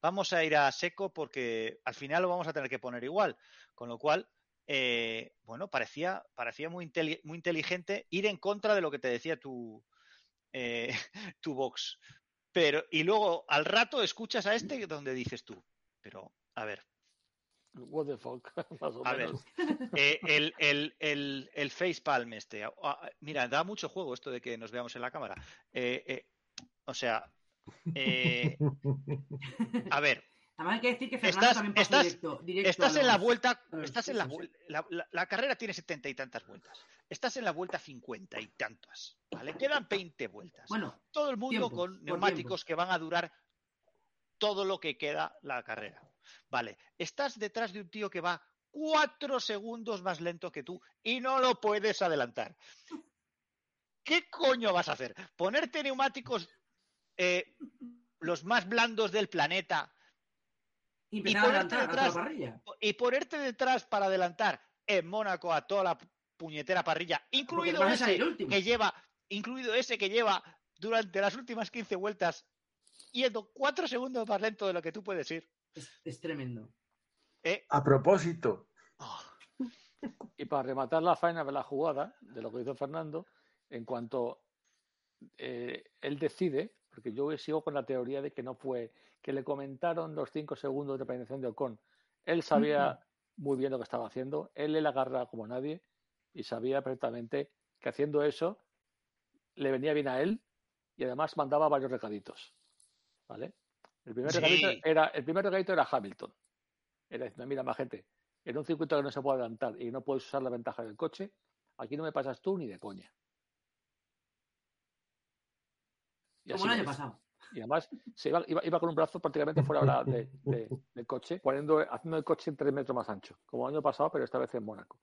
Vamos a ir a seco porque al final lo vamos a tener que poner igual. Con lo cual, eh, bueno, parecía, parecía muy, inteli- muy inteligente ir en contra de lo que te decía tu, eh, tu box. Pero, y luego al rato escuchas a este donde dices tú, pero, a ver, What the fuck, más o A ver. eh, el, el, el, el facepalm este. ah, ah, mira, da mucho juego esto de que nos veamos en la cámara. Eh, o sea, a ver, Además hay que decir que Fernando Estás- también pasó estás- directo, directo estás en la vuelta, estás en la, la, la- la carrera tiene setenta y tantas vueltas. Estás en la vuelta cincuenta y tantas. ¿Vale? Quedan 20 vueltas. Bueno, Todo el mundo con neumáticos que van a durar todo lo que queda la carrera. Vale, estás detrás de un tío que va cuatro segundos más lento que tú y no lo puedes adelantar. ¿Qué coño vas a hacer? ¿Ponerte neumáticos eh, los más blandos del planeta Y y ponerte adelantar a toda detrás, la parrilla. y ponerte detrás para adelantar en Mónaco a toda la puñetera parrilla, incluido ese que lleva, incluido ese que lleva durante las últimas 15 vueltas yendo cuatro segundos más lento de lo que tú puedes ir. Es, es tremendo. ¿eh? A propósito, Oh, Y para rematar la faena de la jugada, de lo que hizo Fernando, en cuanto eh, él decide, porque yo sigo con la teoría de que no fue, que le comentaron los cinco segundos de penalización de Ocon. Él sabía muy bien lo que estaba haciendo, él le agarra como nadie y sabía perfectamente que haciendo eso le venía bien a él y además mandaba varios recaditos. ¿Vale? El primer, Sí. recadito, era, el primer recadito era Hamilton. Era diciendo, mira, más gente, en un circuito que no se puede adelantar y no puedes usar la ventaja del coche, aquí no me pasas tú ni de coña. Y Como el año pasado. Y además se iba, iba- iba con un brazo prácticamente fuera de del coche, poniendo, haciendo el coche tres metros más ancho, como el año pasado, pero esta vez en Mónaco.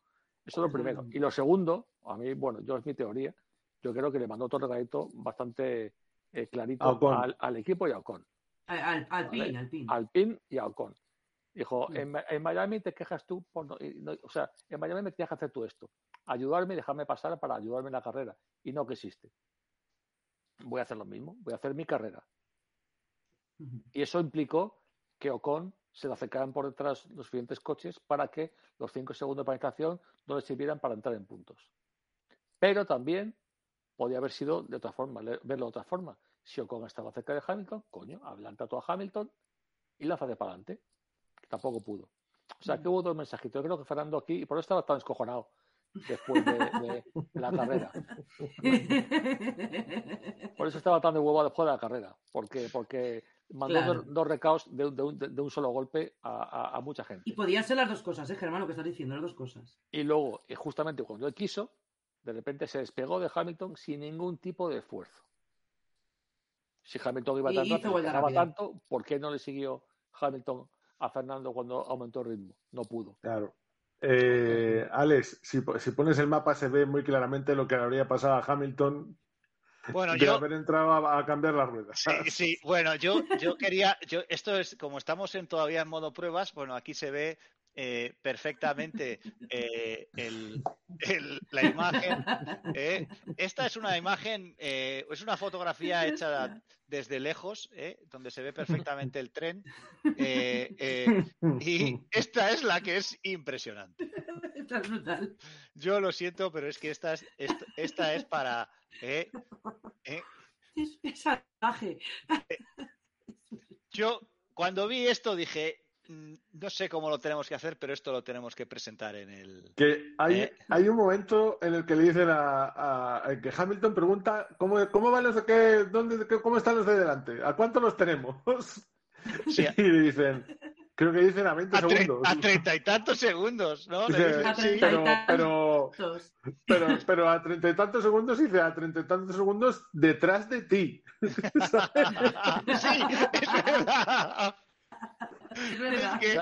Eso es lo primero. Y lo segundo, a mí, bueno, yo es mi teoría, yo creo que le mandó otro regalito bastante eh, clarito al, al equipo y a Ocon. Al, al, al Vale. pin, al pin. Al PIN y a Ocon. Dijo, en, en Miami te quejas tú, por no- o sea, en Miami me tienes que hacer tú esto. Ayudarme y dejarme pasar para ayudarme en la carrera. Y no que existe. Voy a hacer lo mismo, voy a hacer mi carrera. Y eso implicó que Ocon se le acercaran por detrás los siguientes coches para que los cinco segundos de penalización no le sirvieran para entrar en puntos. Pero también podía haber sido de otra forma, verlo de otra forma. Si Ocon estaba cerca de Hamilton, coño, adelanta todo a Hamilton y la de para adelante. Tampoco pudo. O sea, que hubo dos mensajitos. Yo creo que Fernando aquí, y por eso estaba tan escojonado después de, la carrera. Por eso estaba tan de huevo después de la carrera. Porque, porque mandó Claro. dos, dos recaos de, un- de un, de un solo golpe a, a- a mucha gente. y podían ser las dos cosas, ¿eh, Germán? Lo que estás diciendo, las dos cosas. Y luego, eh, justamente cuando él quiso, de repente se despegó de Hamilton sin ningún tipo de esfuerzo. Si Hamilton iba tan rápido, ganaba tanto, ¿por qué no le siguió Hamilton a Fernando cuando aumentó el ritmo? No pudo. claro. Eh, Alex, si, po- si pones el mapa se ve muy claramente lo que le habría pasado a Hamilton Bueno, de yo, haber entrado a, a cambiar las ruedas. Sí, sí, bueno, yo, yo quería, yo, esto es, como estamos en todavía en modo pruebas, bueno, aquí se ve eh, perfectamente eh, el- el- la imagen. eh. Esta es una imagen, es una fotografía hecha desde lejos, donde se ve perfectamente el tren. y esta es la que es impresionante. Brutal. Yo lo siento, pero es que esta es, esta, esta es para... Es, es salvaje. Yo cuando vi esto dije, "Mm, no sé cómo lo tenemos que hacer, pero esto lo tenemos que presentar en el... Que hay, Eh. hay un momento en el que le dicen a, a- a- que Hamilton pregunta cómo, cómo van los qué, dónde, qué- cómo están los de delante, a cuánto los tenemos. Sí, y le dicen, creo que dicen a 20 a, tre- segundos. a treinta y tantos segundos, ¿no? Dice, A sí. pero, pero, pero a treinta y tantos segundos dice a treinta y tantos segundos detrás de ti. Sí, es verdad. Es verdad. Es que,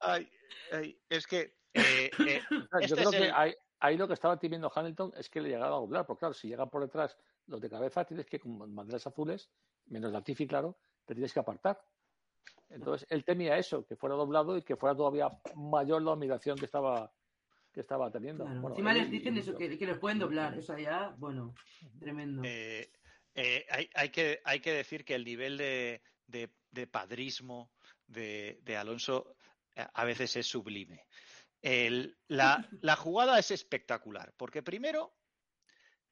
ay, ay, es que eh, eh, Yo este creo es que el- ahí, ahí lo que estaba temiendo Hamilton es que le llegaba a doblar, porque claro, si llegan por detrás los de cabeza, tienes que, con banderas azules, menos la Tifi, claro, te tienes que apartar. Entonces, él temía eso, que fuera doblado y que fuera todavía mayor la admiración que estaba, que estaba teniendo. Claro. Bueno, Encima él les dicen y- eso, que, que les pueden doblar. Eso ya, bueno, tremendo. Eh, eh, hay, hay que, hay que decir que el nivel de, de- de padrismo de, de Alonso eh, a veces es sublime. El- la, la jugada es espectacular, porque primero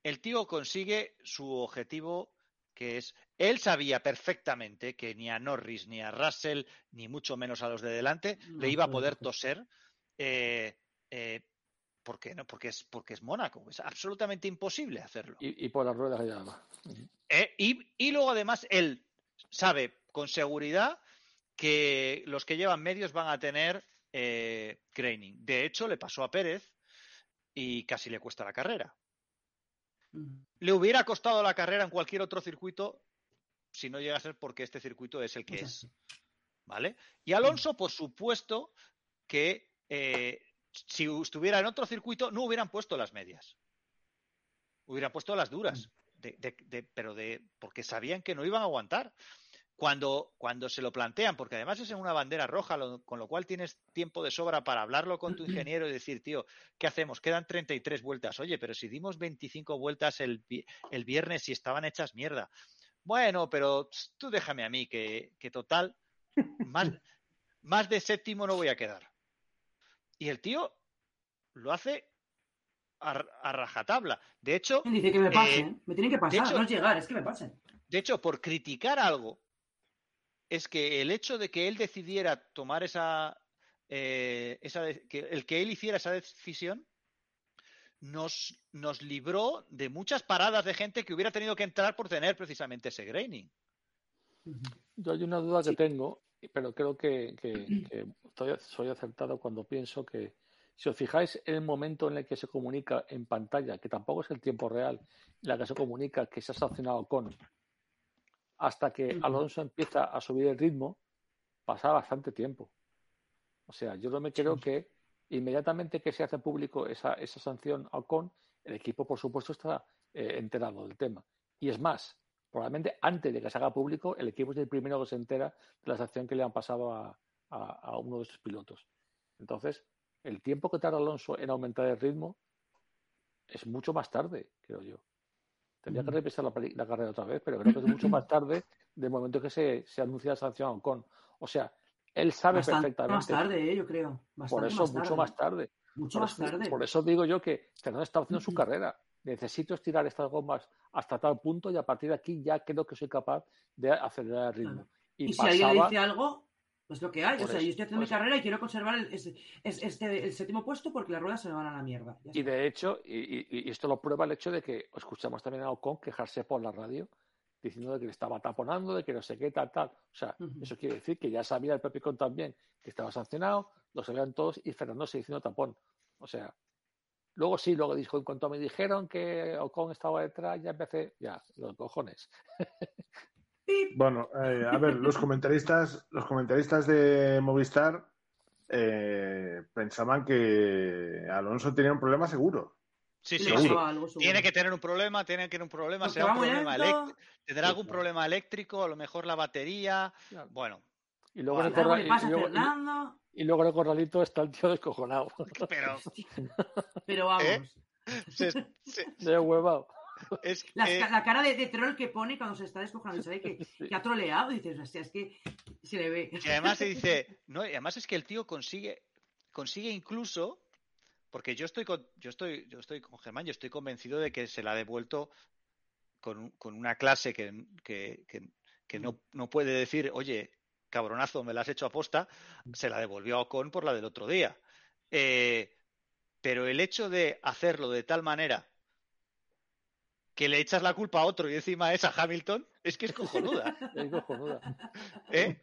el tío consigue su objetivo, que es, él sabía perfectamente que ni a Norris, ni a Russell, ni mucho menos a los de delante, No le iba a poder toser. eh, eh, ¿Por qué no? Porque es, porque es Mónaco. Es absolutamente imposible hacerlo. y, y por las ruedas que llevaba. Eh, y, y luego además él sabe con seguridad que los que llevan medios van a tener eh. De hecho, le pasó a Pérez y casi le cuesta la carrera. Le hubiera costado la carrera en cualquier otro circuito si no llega a ser porque este circuito es el que Es. ¿Vale? Y Alonso, por supuesto, que eh, si estuviera en otro circuito, no hubieran puesto las medias. Hubieran puesto las duras. De- de- de- pero de. porque sabían que no iban a aguantar. Cuando, cuando se lo plantean, porque además es en una bandera roja, lo- con lo cual tienes tiempo de sobra para hablarlo con tu ingeniero y decir, tío, ¿qué hacemos? Quedan 33 vueltas. Oye, pero si dimos 25 vueltas el, el viernes y estaban hechas mierda. Bueno, pero tú déjame a mí, que, que total, más, más de séptimo no voy a quedar. Y el tío lo hace a, a rajatabla. De hecho, Dice que me Eh, pasen. me tienen que pasar, hecho- no es llegar, es que me pasen. de hecho, por criticar algo, es que el hecho de que él decidiera tomar esa, eh, esa que el que él hiciera esa decisión nos, nos libró de muchas paradas de gente que hubiera tenido que entrar por tener precisamente ese graining. Yo hay una duda que tengo, pero creo que, que- que estoy- soy acertado cuando pienso que, si os fijáis en el momento en el que se comunica en pantalla, que tampoco es el tiempo real, en la que se comunica que se ha sancionado con, hasta que. Alonso empieza a subir el ritmo, pasa bastante tiempo. O sea, yo no me creo que inmediatamente que se hace público esa, esa sanción a Ocon, el equipo, por supuesto, está eh, enterado del tema. Y es más, probablemente antes de que se haga público, el equipo es el primero que se entera de la sanción que le han pasado a, a- a uno de sus pilotos. Entonces, el tiempo que tarda Alonso en aumentar el ritmo es mucho más tarde, creo yo. Tendría que revisar la, carrera otra vez, pero creo que es mucho más tarde del momento que se, se anuncia la sanción a Ocon. O sea, él sabe Bastante perfectamente. más tarde, eh, yo creo. por eso, más mucho tarde. más tarde. Mucho Por más eso, tarde. por eso digo yo que Fernando está haciendo su carrera. Necesito estirar estas gomas hasta tal punto y a partir de aquí ya creo que soy capaz de acelerar el ritmo. Claro. Y, Y si alguien le dice algo, pues lo que hay. O sea, eso, yo estoy haciendo mi eso. carrera y quiero conservar el, es- este, el séptimo puesto porque las ruedas se me van a la mierda. Y de hecho, y, y- y esto lo prueba el hecho de que escuchamos también a Ocon quejarse por la radio diciendo de que le estaba taponando, de que no sé qué, tal, tal. O sea, eso quiere decir que ya sabía el propio Ocon también que estaba sancionado, lo sabían todos y Fernando se diciendo tapón. O sea, luego sí, luego dijo, en cuanto me dijeron que Ocon estaba detrás, ya empecé, ya, los cojones. Bueno, eh, a ver, los comentaristas, los comentaristas de Movistar eh, pensaban que Alonso tenía un problema seguro. Sí, sí, seguro. sí. Tiene que tener un problema, tiene que tener un problema, será un problema eléctrico, tendrá algún problema eléctrico, a lo mejor la batería. Claro. Bueno, Y luego, y- luego- y- Fernando, y luego en el corralito está el tío descojonado. pero pero vamos. ¿Eh? se- se- De huevado. Es La, cara de, de troll que pone cuando se está descojonando, sabe que, que ha troleado, y dices, hostia, es que se le ve. Y además se dice, no, y además es que el tío consigue, consigue incluso, porque yo estoy con, yo estoy, yo estoy con Germán, yo estoy convencido de que se la ha devuelto con, con una clase que, que, que- que no, no puede decir, oye, cabronazo, me la has hecho aposta, se la devolvió a Ocon por la del otro día. Eh, pero el hecho de hacerlo de tal manera que le echas la culpa a otro y encima es a Hamilton, es que es cojonuda. Es cojonuda. ¿eh?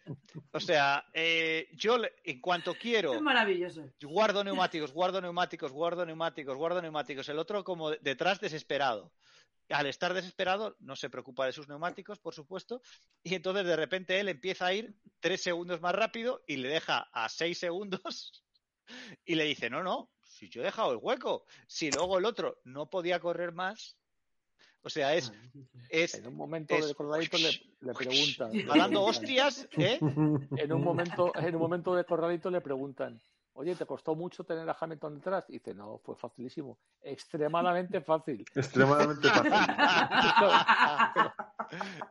O sea, eh, yo en cuanto quiero Es maravilloso. guardo neumáticos, guardo neumáticos, guardo neumáticos, guardo neumáticos. El otro como de- detrás desesperado. Al estar desesperado no se preocupa de sus neumáticos, por supuesto, y entonces de repente él empieza a ir tres segundos más rápido y le deja a seis segundos y le dice, no, no, si yo he dejado el hueco, si luego el otro no podía correr más, o sea, es, es En un momento es- de corralito le, le preguntan. va dando hostias, ¿eh? En un momento, en un momento de corralito le preguntan, oye, ¿te costó mucho tener a Hamilton detrás? Y dice, no, fue facilísimo. Extremadamente fácil. Extremadamente fácil.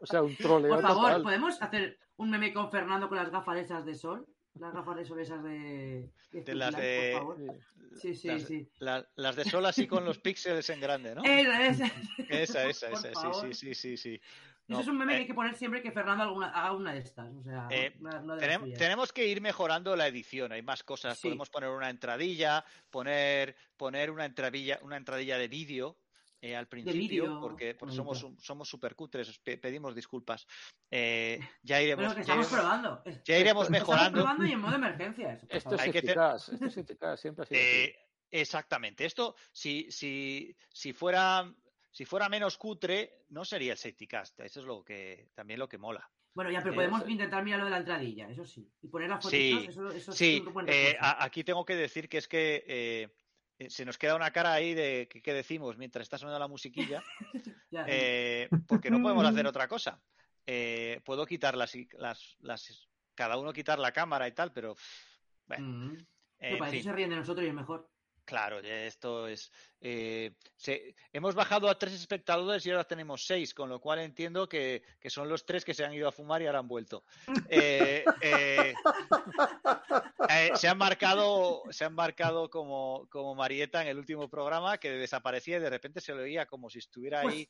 O sea, un troleo Por favor, total. ¿podemos hacer un meme con Fernando con las gafas esas de sol? Las gafas de sol esas de... De las de- por favor. Sí, sí, las, sí. la- las de sol así con los píxeles en grande, ¿no? Esa, esa. Esa, esa, Por esa, sí, favor. sí, sí, sí, sí. Eso es un meme eh, que hay que poner siempre que Fernando alguna, haga una de estas. O sea, Eh, una- una de las Tenem- suyas. tenemos que ir mejorando la edición, hay más cosas. Sí. Podemos poner una entradilla, poner, poner una entradilla, una entradilla de vídeo eh, al principio, porque, somos, somos súper cutres, os pe- pedimos disculpas. Eh, ya iremos, Pero que ya estamos iremos- probando. ya iremos Estamos mejorando. probando y en modo emergencia. eso, por Esto es Hay favor. que te- eficaz, esto es eficaz, siempre ha sido. Eh, exactamente. Esto, si, si, si fuera si fuera menos cutre, no sería el safety cast. Eso es lo que también lo que mola. Bueno, ya, pero podemos sí. intentar mirar lo de la entradilla, eso sí. Y poner las Sí, fotitos, eso, eso Sí, es un buen eh, aquí tengo que decir que es que eh, se nos queda una cara ahí de qué decimos mientras está sonando la musiquilla, eh, porque no podemos hacer otra cosa. eh, puedo quitar las, las, las, cada uno quitar la cámara y tal, pero bueno, Mm. para eso se ríen de nosotros y es mejor. Claro, esto es. eh, se- hemos bajado a tres espectadores y ahora tenemos seis, con lo cual entiendo que, que son los tres que se han ido a fumar y ahora han vuelto. Eh, eh, se han marcado, se han marcado como, como Marieta en el último programa que desaparecía y de repente se le oía como si estuviera ahí.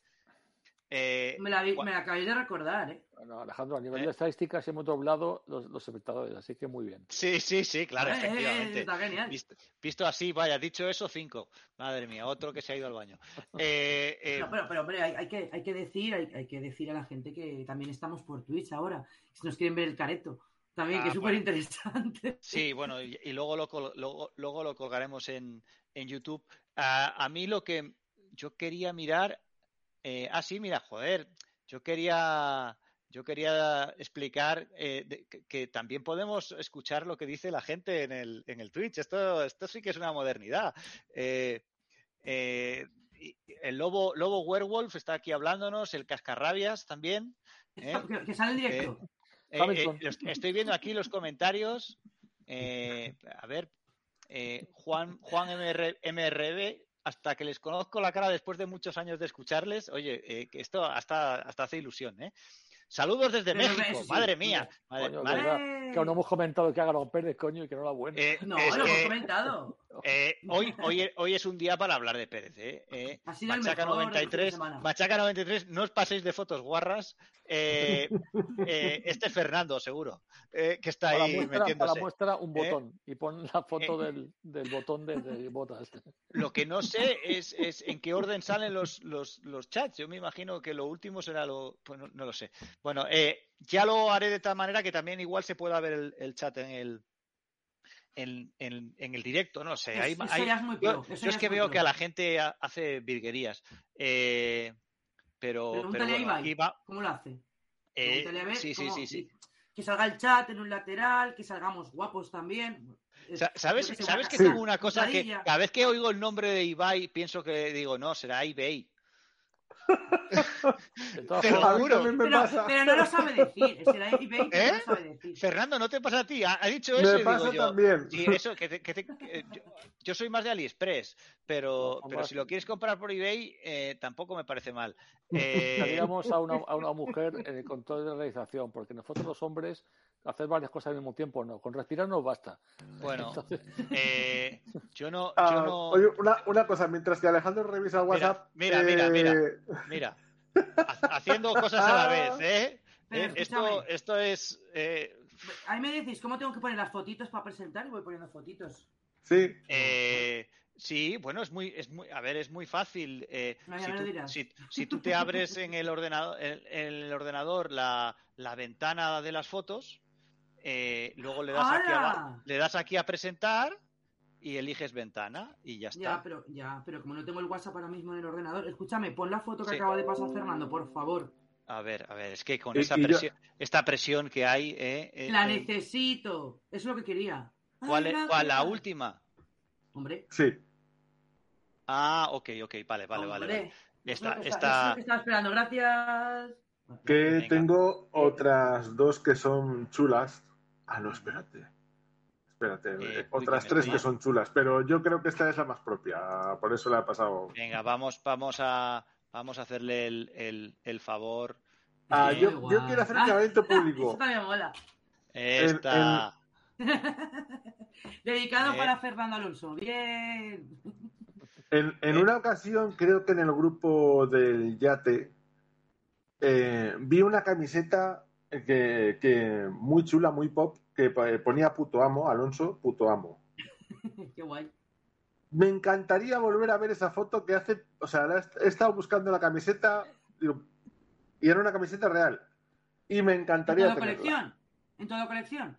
Eh, Me la, me la acabáis de recordar, ¿eh? Bueno, Alejandro, a nivel ¿Eh? de estadísticas hemos doblado los, los espectadores, así que muy bien. Sí, sí, sí, claro, Eh, eh, efectivamente. está genial. Visto, visto así, vaya, dicho eso, cinco. Madre mía, otro que se ha ido al baño. Eh, eh, No, pero, pero, hombre, hay, hay que, hay que decir, hay, hay que decir a la gente que también estamos por Twitch ahora. Si nos quieren ver el careto. También, Ah, que es súper bueno. interesante. Sí, bueno, y, y luego, lo, luego, luego lo colgaremos en, en YouTube. A, a mí lo que yo quería mirar, eh, ah, sí, mira, joder, yo quería, yo quería explicar eh, de- que, que también podemos escuchar lo que dice la gente en el, en el Twitch. Esto, esto sí que es una modernidad. Eh, eh, el lobo, lobo werewolf está aquí hablándonos, el cascarrabias también. ¿eh? Que, que sale en directo. Eh, eh, estoy viendo aquí los comentarios. eh, a ver, eh, Juan, Juan MR, MRB, hasta que les conozco la cara después de muchos años de escucharles, oye, eh, que esto hasta, hasta hace ilusión, ¿eh? Saludos desde Pero México, madre mía. Madre- Coño, madre-. Que aún no hemos comentado que haga Pérez, coño, y que no la buena. eh, No, lo hemos que, comentado. Eh, hoy, hoy, hoy es un día para hablar de Pérez, ¿eh? Eh, Ha sido el Machaca mejor del fin de 93, semana. Machaca 93, no os paséis de fotos guarras. Eh, eh, este es Fernando, seguro, eh, que está para, ahí muestra, para metiéndose. muestra un ¿Eh? botón y pon la foto Eh. del, del botón de, de botas. Lo que no sé es, es en qué orden salen los, los, los chats. Yo me imagino que lo último será lo. Pues no, no lo sé. Bueno, eh, ya lo haré de tal manera que también igual se pueda ver el, el chat en el. En, en- en el directo, no sé. Hay- muy yo, es que veo que a la gente ha- hace virguerías. Eh, pero, pero a Ibai. va. ¿Cómo lo hace? eh, Pregúntale a ver sí, sí, cómo- sí, sí. Que salga el chat en un lateral, que salgamos guapos también. Sa- ¿Sabes, ¿sabes que tengo una cosa que cada vez que oigo el nombre de Ibai pienso que digo, no, será eBay? De todas formas, me Pero, pasa. pero no lo sabe decir. EBay, pero ¿Eh? no lo sabe decir. Fernando, ¿no te pasa a ti? Ha, ha dicho eso Me y pasa digo yo. también. Sí, eso, que te- que te- que- yo, yo soy más de AliExpress, pero, No, pero si lo quieres comprar por eBay, eh, tampoco me parece mal. Eh, Necesitaríamos a una, a una mujer en el control de realización, porque nosotros los hombres hacer varias cosas al mismo tiempo no. Con respirar nos basta. bueno, Entonces, eh, yo no, Ah, yo no, Oye, una, una cosa, mientras que Alejandro revisa el WhatsApp. mira, mira, mira. eh, mira, ha- haciendo cosas a la vez, ¿eh? Pero Eh, esto, esto es, eh, Ahí me decís, ¿cómo tengo que poner las fotitos para presentar? Y voy poniendo fotitos. Sí, Eh, sí, bueno, es muy, es muy, a ver, es muy fácil. eh, No, si, tú, si- si tú te abres en el ordenador, en, en el ordenador la, la ventana de las fotos, eh, luego le das, aquí a, le das aquí a presentar y eliges ventana y ya Ya, está. pero, ya, pero como no tengo el WhatsApp ahora mismo en el ordenador, escúchame, pon la foto que Sí. acaba de pasar Fernando, por favor. A ver, a ver, es que con Y- esta y yo- presión, esta presión que hay, eh, eh, La eh, necesito. Eso es lo que quería. ¿cuál, Ay, es- cuál? la última? Hombre, sí. Ah, ok, ok, vale, vale, vale. hombre. vale. Esta, esta, eso es lo que estaba esperando, gracias. Que Venga. tengo otras dos que son chulas. Ah, no, espérate. Espérate. Eh, eh, uy, otras me tres que son chulas, pero yo creo que esta es la más propia. Por eso la he pasado. Venga, vamos, vamos a, vamos a hacerle el, el, el favor. Ah, yo, yo quiero hacer un llamamiento público. también mola. Esta. Dedicado Eh. para Fernando Alonso. Bien. En, en Eh. una ocasión, creo que en el grupo del Yate, eh, vi una camiseta que, que muy chula, muy pop, que eh, ponía puto amo, Alonso, puto amo. Qué guay. Me encantaría volver a ver esa foto que hace, o sea, he estado buscando la camiseta digo, y era una camiseta real. Y me ¿En encantaría toda tenerla. colección? ¿En toda colección?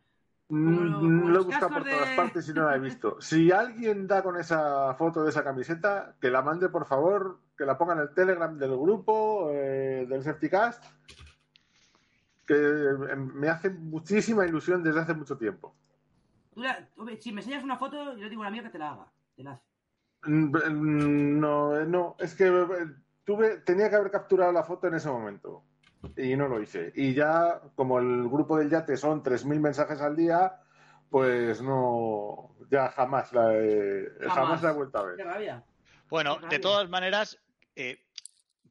Mm, lo- Lo he buscado por todas partes y no la he visto. Si alguien da con esa foto de esa camiseta, que la mande por favor, que la ponga en el Telegram del grupo, eh, del Septicast, que eh, me hace muchísima ilusión desde hace mucho tiempo. Tú la- hombre, si me enseñas una foto, yo le digo a la mía que te la haga. Te la hace. Mm, mm, No, eh, no, es que eh, tuve, tenía que haber capturado la foto en ese momento. y no lo hice. Y ya, como el grupo del yate son 3.000 mensajes al día, pues no, ya jamás la he, jamás. Jamás. la he vuelto a Qué ver. rabia. Bueno, Qué de todas maneras, eh,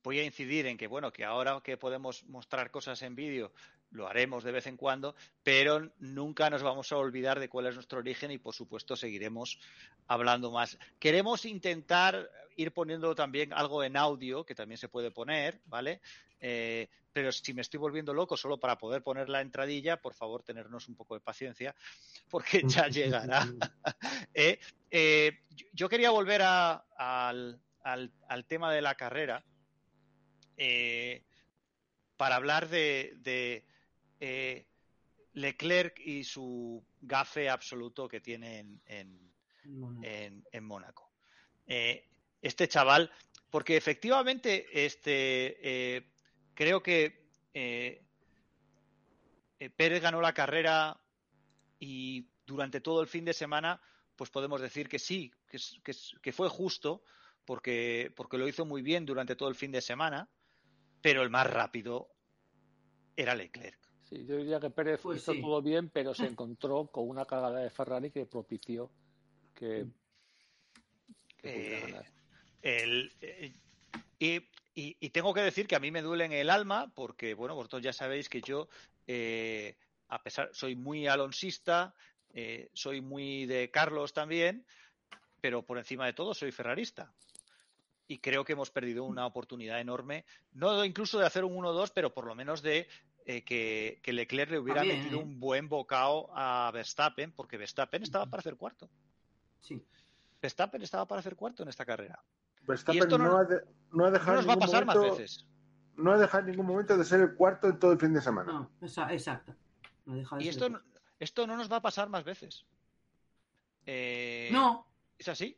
voy a incidir en que, bueno, que ahora que podemos mostrar cosas en vídeo, lo haremos de vez en cuando, pero nunca nos vamos a olvidar de cuál es nuestro origen y, por supuesto, seguiremos hablando más. Queremos intentar ir poniendo también algo en audio, que también se puede poner, ¿vale? Eh, pero si me estoy volviendo loco solo para poder poner la entradilla, por favor, tenernos un poco de paciencia, porque ya llegará. Eh, eh, yo- quería volver a- al, al- al tema de la carrera eh, para hablar de, de, eh, Leclerc y su gafe absoluto que tiene en, en- Bueno, en, en Mónaco. Eh, este chaval, porque efectivamente este, creo que Pérez ganó la carrera y durante todo el fin de semana, pues podemos decir que sí, que, que fue justo, porque, porque lo hizo muy bien durante todo el fin de semana, pero el más rápido era Leclerc. Sí, yo diría que Pérez Pues hizo sí. todo bien, pero se encontró con una cagada de Ferrari que propició que, que pudiera Eh, ganar. El, eh, y, y- y tengo que decir que a mí me duele en el alma porque, bueno, vosotros ya sabéis que yo, eh, a pesar, soy muy alonsista, eh, soy muy de Carlos también, pero por encima de todo soy ferrarista. Y creo que hemos perdido una oportunidad enorme, no incluso de hacer un 1-2, pero por lo menos de eh, que, que Leclerc le hubiera También, metido ¿eh? un buen bocado a Verstappen, porque Verstappen estaba para hacer cuarto. sí. Verstappen estaba para hacer cuarto en esta carrera. Verstappen esto no- no, ha de- no ha No dejado nos va a ningún pasar más momento- veces. no ha dejado en ningún momento de ser el cuarto en todo el fin de semana. No, esa- exacto. No deja de Y esto, no- esto no nos va a pasar más veces. Eh, No, Es así.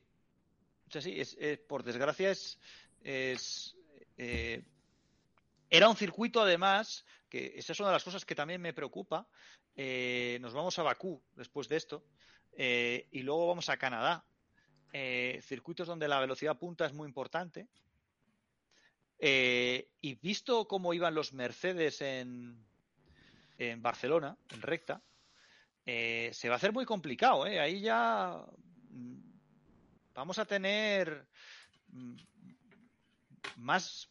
Por desgracia es... eh, era un circuito además, que esa es una de las cosas que también me preocupa. Eh, nos vamos a Bakú después de esto eh, y luego vamos a Canadá. Circuitos donde la velocidad punta es muy importante. Y visto cómo iban los Mercedes en, Barcelona, en recta, se va a hacer muy complicado. Ahí ya vamos a tener mm, más.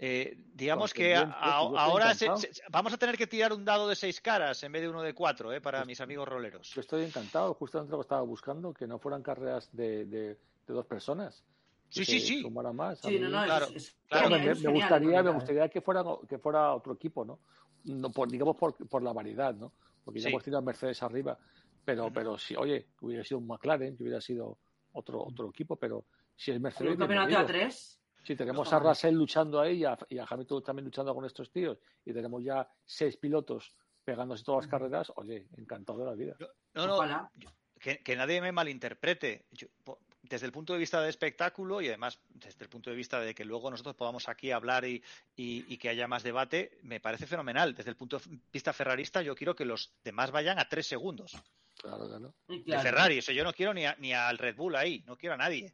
eh, digamos que a- ahora se- encantado. se- vamos a tener que tirar un dado de seis caras en vez de uno de cuatro ¿eh? para mis amigos roleros. Yo estoy encantado, justamente lo que estaba buscando, que no fueran carreras de, de- de dos personas. Sí, sí, sí. más. Sí, no, no, claro, es, claro, genial, me, gustaría, me ¿eh? gustaría que fuera, que fuera otro equipo, ¿no? no por, digamos por, por la variedad, ¿no? Porque ya Sí. hemos tenido a Mercedes arriba, pero, pero si, oye, hubiera sido un McLaren, que hubiera sido otro, otro equipo, pero si es Mercedes, un campeonato a tres. Si tenemos a. Russell luchando ahí y a, y a Hamilton también luchando con estos tíos y tenemos ya seis pilotos pegándose todas las carreras, oye, encantado de la vida. No, no, Ojalá. que, que nadie me malinterprete. Yo, po- desde el punto de vista de espectáculo y además desde el punto de vista de que luego nosotros podamos aquí hablar y, y- y que haya más debate, me parece fenomenal. Desde el punto de vista ferrarista, yo quiero que los demás vayan a tres segundos Claro, claro. Y de Ferrari. O sea, yo no quiero ni, a- ni al Red Bull ahí, no quiero a nadie.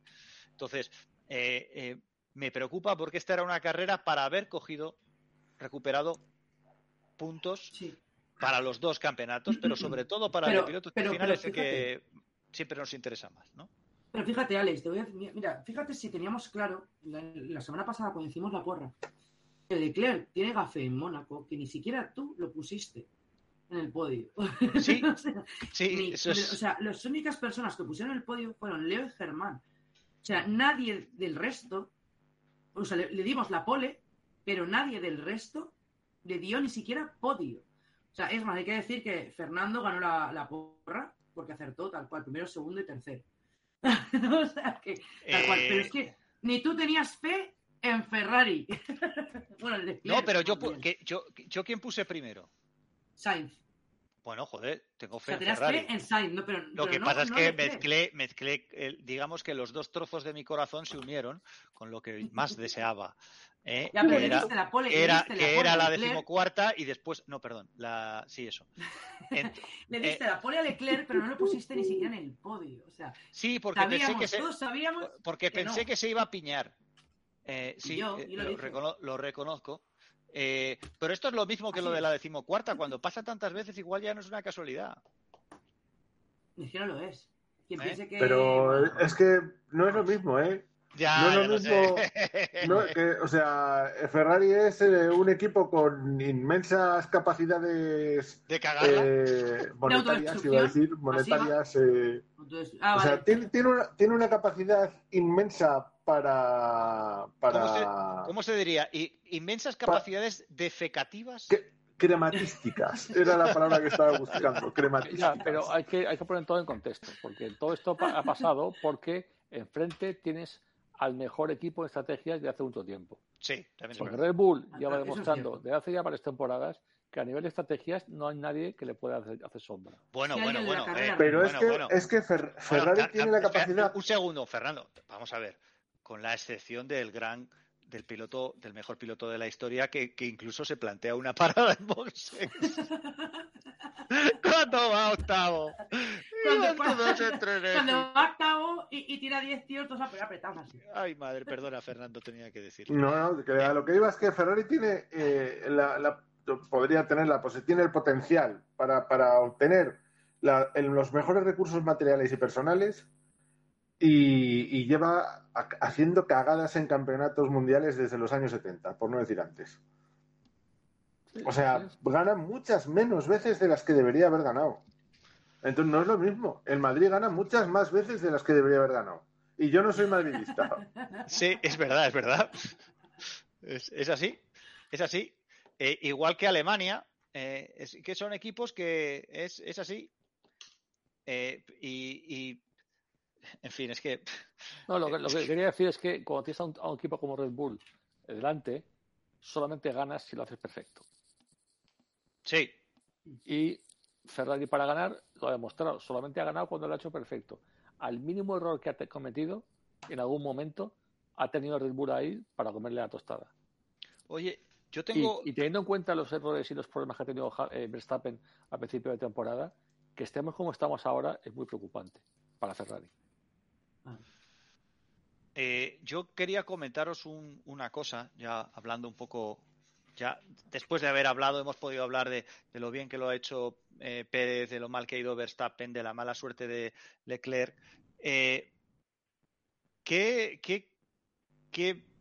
Entonces, eh, eh, me preocupa porque esta era una carrera para haber cogido, recuperado puntos Sí. para los dos campeonatos, pero sobre todo para Pero- el piloto pero- final pero es el que siempre nos interesa más, ¿no? Pero fíjate, Alex, te voy a- mira, fíjate si teníamos claro la, la semana pasada cuando hicimos la porra, que Leclerc tiene gafe en Mónaco, que ni siquiera tú lo pusiste en el podio. Sí, O sea, Sí, ni- eso es. O sea, las únicas personas que pusieron el podio fueron Leo y Germán. O sea, nadie del resto, o sea, le, le dimos la pole, pero nadie del resto le dio ni siquiera podio. O sea, es más, hay que decir que Fernando ganó la, la porra porque acertó tal cual, primero, segundo y tercero. o sea, que tal cual. Eh, Pero es que ni tú tenías fe en Ferrari. bueno, el No, pero yo, que, yo, yo quién puse primero. Sainz. Bueno, joder, tengo O fe sea, en tenías Ferrari. fe en Sainz, no, pero, Lo pero que no- pasa es que mezclé, mezclé digamos que los dos trozos de mi corazón se unieron con lo que más deseaba. ¿eh? Ya, pero que era, diste la pole, que era, diste que pole era la decimocuarta y después, no, perdón, la, sí, eso. En- Le eh, diste la pole a Leclerc, pero no lo pusiste ni siquiera en el podio. O sea, sí, porque pensé que se, todos sabíamos porque que pensé que se iba a piñar. Eh, sí, yo- eh, yo lo lo, recono- lo reconozco. Eh, pero esto es lo mismo que Así lo de es. la decimocuarta. Cuando pasa tantas veces, igual ya no es una casualidad. Es que no lo es. Quien ¿Eh? piense que. Pero es que no es lo mismo, ¿eh? Ya, No es lo mismo- sé. No, que, o sea, Ferrari es eh, un equipo con inmensas capacidades De eh, monetarias, iba a decir, monetarias. eh, ah, o vale. sea, tiene, tiene, una, tiene una capacidad inmensa para. para ¿Cómo se diría? I- inmensas capacidades defecativas. que- crematísticas. Era la palabra que estaba buscando. Ya, Crematísticas. pero hay que, hay que poner todo en contexto, porque todo esto ha pasado porque enfrente tienes al mejor equipo en estrategias de hace mucho tiempo. Sí, también Porque. Red Bull Ah, ya va eso es demostrando desde hace ya varias temporadas que a nivel de estrategias no hay nadie que le pueda hacer, hacer sombra. Bueno, Sí, bueno, de bueno. eh, Pero es que, bueno. es que Fer- Ferrari tiene la capacidad. Un segundo, Fernando. Vamos a ver. Con la excepción del gran del piloto, del mejor piloto de la historia, que, que incluso se plantea una parada en boxes. ¿Cuándo va octavo? Cuando- ellos. Cuando va octavo y, y tira 10 tíos, todos ap- apretados. Ay, madre, perdona, Fernando, tenía que decir. No, no, que lo que iba es que Ferrari tiene eh, la, la- podría tener la pues, tiene el potencial para, para obtener la- el- los mejores recursos materiales y personales y, y lleva a- haciendo cagadas en campeonatos mundiales desde los años 70, por no decir antes. O sea, gana muchas menos veces de las que debería haber ganado. Entonces no es lo mismo. El Madrid gana muchas más veces de las que debería haber ganado. Y yo no soy madridista. Sí, es verdad, es verdad. Es, es así, es así. Eh, igual que Alemania, eh, es que son equipos que es, es así. Eh, y, y, en fin, es que No, lo que, lo que quería decir es que cuando tienes a un, a un equipo como Red Bull delante, solamente ganas si lo haces perfecto. sí, Y Ferrari para ganar lo ha demostrado. Solamente ha ganado cuando lo ha hecho perfecto. Al mínimo error que ha cometido, en algún momento, ha tenido Red Bull ahí para comerle la tostada. oye, yo tengo... y teniendo en cuenta los errores y los problemas que ha tenido eh, Verstappen a principio de temporada, que estemos como estamos ahora es muy preocupante para Ferrari. Eh, yo quería comentaros un- una cosa, ya hablando un poco, ya después de haber hablado, hemos podido hablar de, lo bien que lo ha hecho eh, Pérez, de lo mal que ha ido Verstappen, de la mala suerte de Leclerc. Eh, ¿qué,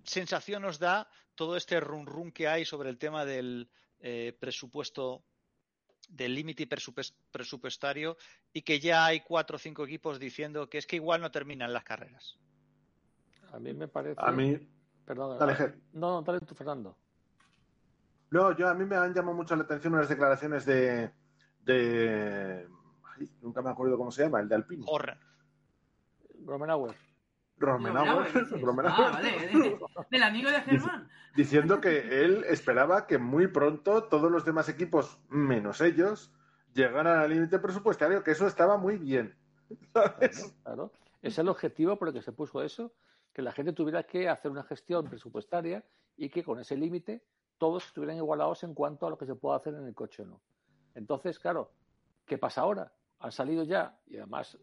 sensación os da todo este run run que hay sobre el tema del presupuesto, del límite presupues- presupuestario y que ya hay cuatro o cinco equipos diciendo que es que igual no terminan las carreras? A mí me parece. A mí, Perdón, Dale, no, no, dale tú, Fernando. no, yo a mí me han llamado mucho la atención unas declaraciones de, de ay, nunca me acuerdo cómo se llama, el de Alpine. Horner. Romenauer. Romenauer, Ah, vale, de- del amigo de Germán. diciendo que él esperaba que muy pronto todos los demás equipos, menos ellos, llegaran al límite presupuestario, que eso estaba muy bien. ¿sabes? Claro, es el objetivo por el que se puso eso, que la gente tuviera que hacer una gestión presupuestaria y que con ese límite todos estuvieran igualados en cuanto a lo que se puede hacer en el coche o no. Entonces, claro, ¿qué pasa ahora? Han salido ya, y además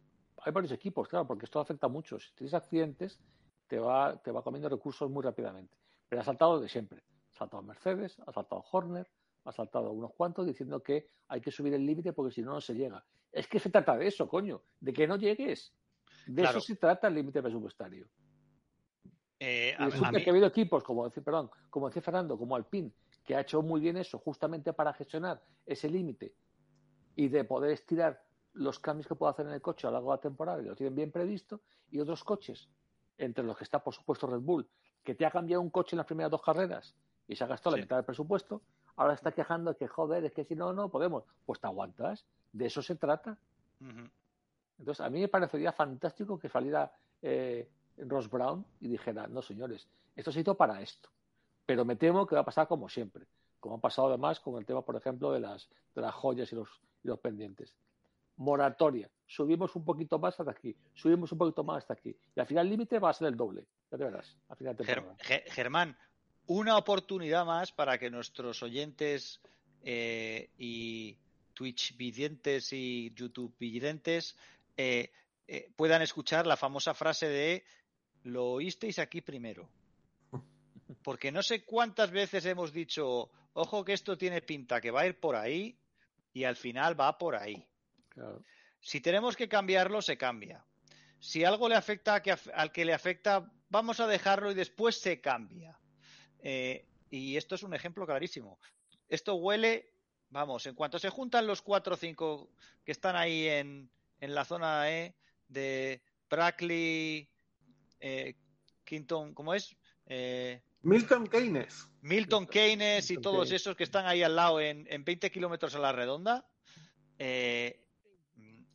hay varios equipos, claro, porque esto afecta mucho. Si tienes accidentes, te va, te va comiendo recursos muy rápidamente. Pero ha saltado de siempre. Ha saltado Mercedes, ha saltado Horner, ha saltado unos cuantos diciendo que hay que subir el límite porque si no, no se llega. Es que se trata de eso, coño, de que no llegues. De Claro. eso se trata el límite presupuestario. Eh, a- resulta a mí- que ha habido equipos, como decía, perdón, como decía Fernando, como Alpine, que ha hecho muy bien eso justamente para gestionar ese límite y de poder estirar los cambios que puede hacer en el coche a lo largo de la temporada y lo tienen bien previsto, y otros coches, entre los que está por supuesto Red Bull, que te ha cambiado un coche en las primeras dos carreras y se ha gastado Sí. la mitad del presupuesto, ahora está quejando de que joder, es que si no, no podemos. Pues te aguantas, de eso se trata. Entonces, a mí me parecería fantástico que saliera eh, Ross Brown y dijera, no señores, esto se hizo para esto. Pero me temo que va a pasar como siempre, como ha pasado además con el tema, por ejemplo, de las, de las joyas y los, y los pendientes. Moratoria, subimos un poquito más hasta aquí, subimos un poquito más hasta aquí. Y al final el límite va a ser el doble, ya te verás, al final de Ger- temporada. Ge- Germán, una oportunidad más para que nuestros oyentes eh, y Twitch videntes y YouTube videntes eh, eh, puedan escuchar la famosa frase de lo oísteis aquí primero. Porque no sé cuántas veces hemos dicho, ojo que esto tiene pinta que va a ir por ahí y al final va por ahí. Claro. Si tenemos que cambiarlo, se cambia. Si algo le afecta que, al que le afecta, vamos a dejarlo y después se cambia. Eh, y esto es un ejemplo clarísimo. Esto huele, vamos, en cuanto se juntan los cuatro o cinco que están ahí en, en la zona E de Brackley, eh, Quinton, ¿cómo es? Eh, Milton Keynes. Milton Keynes y Milton todos Keynes. esos que están ahí al lado en, en 20 kilómetros a la redonda, eh,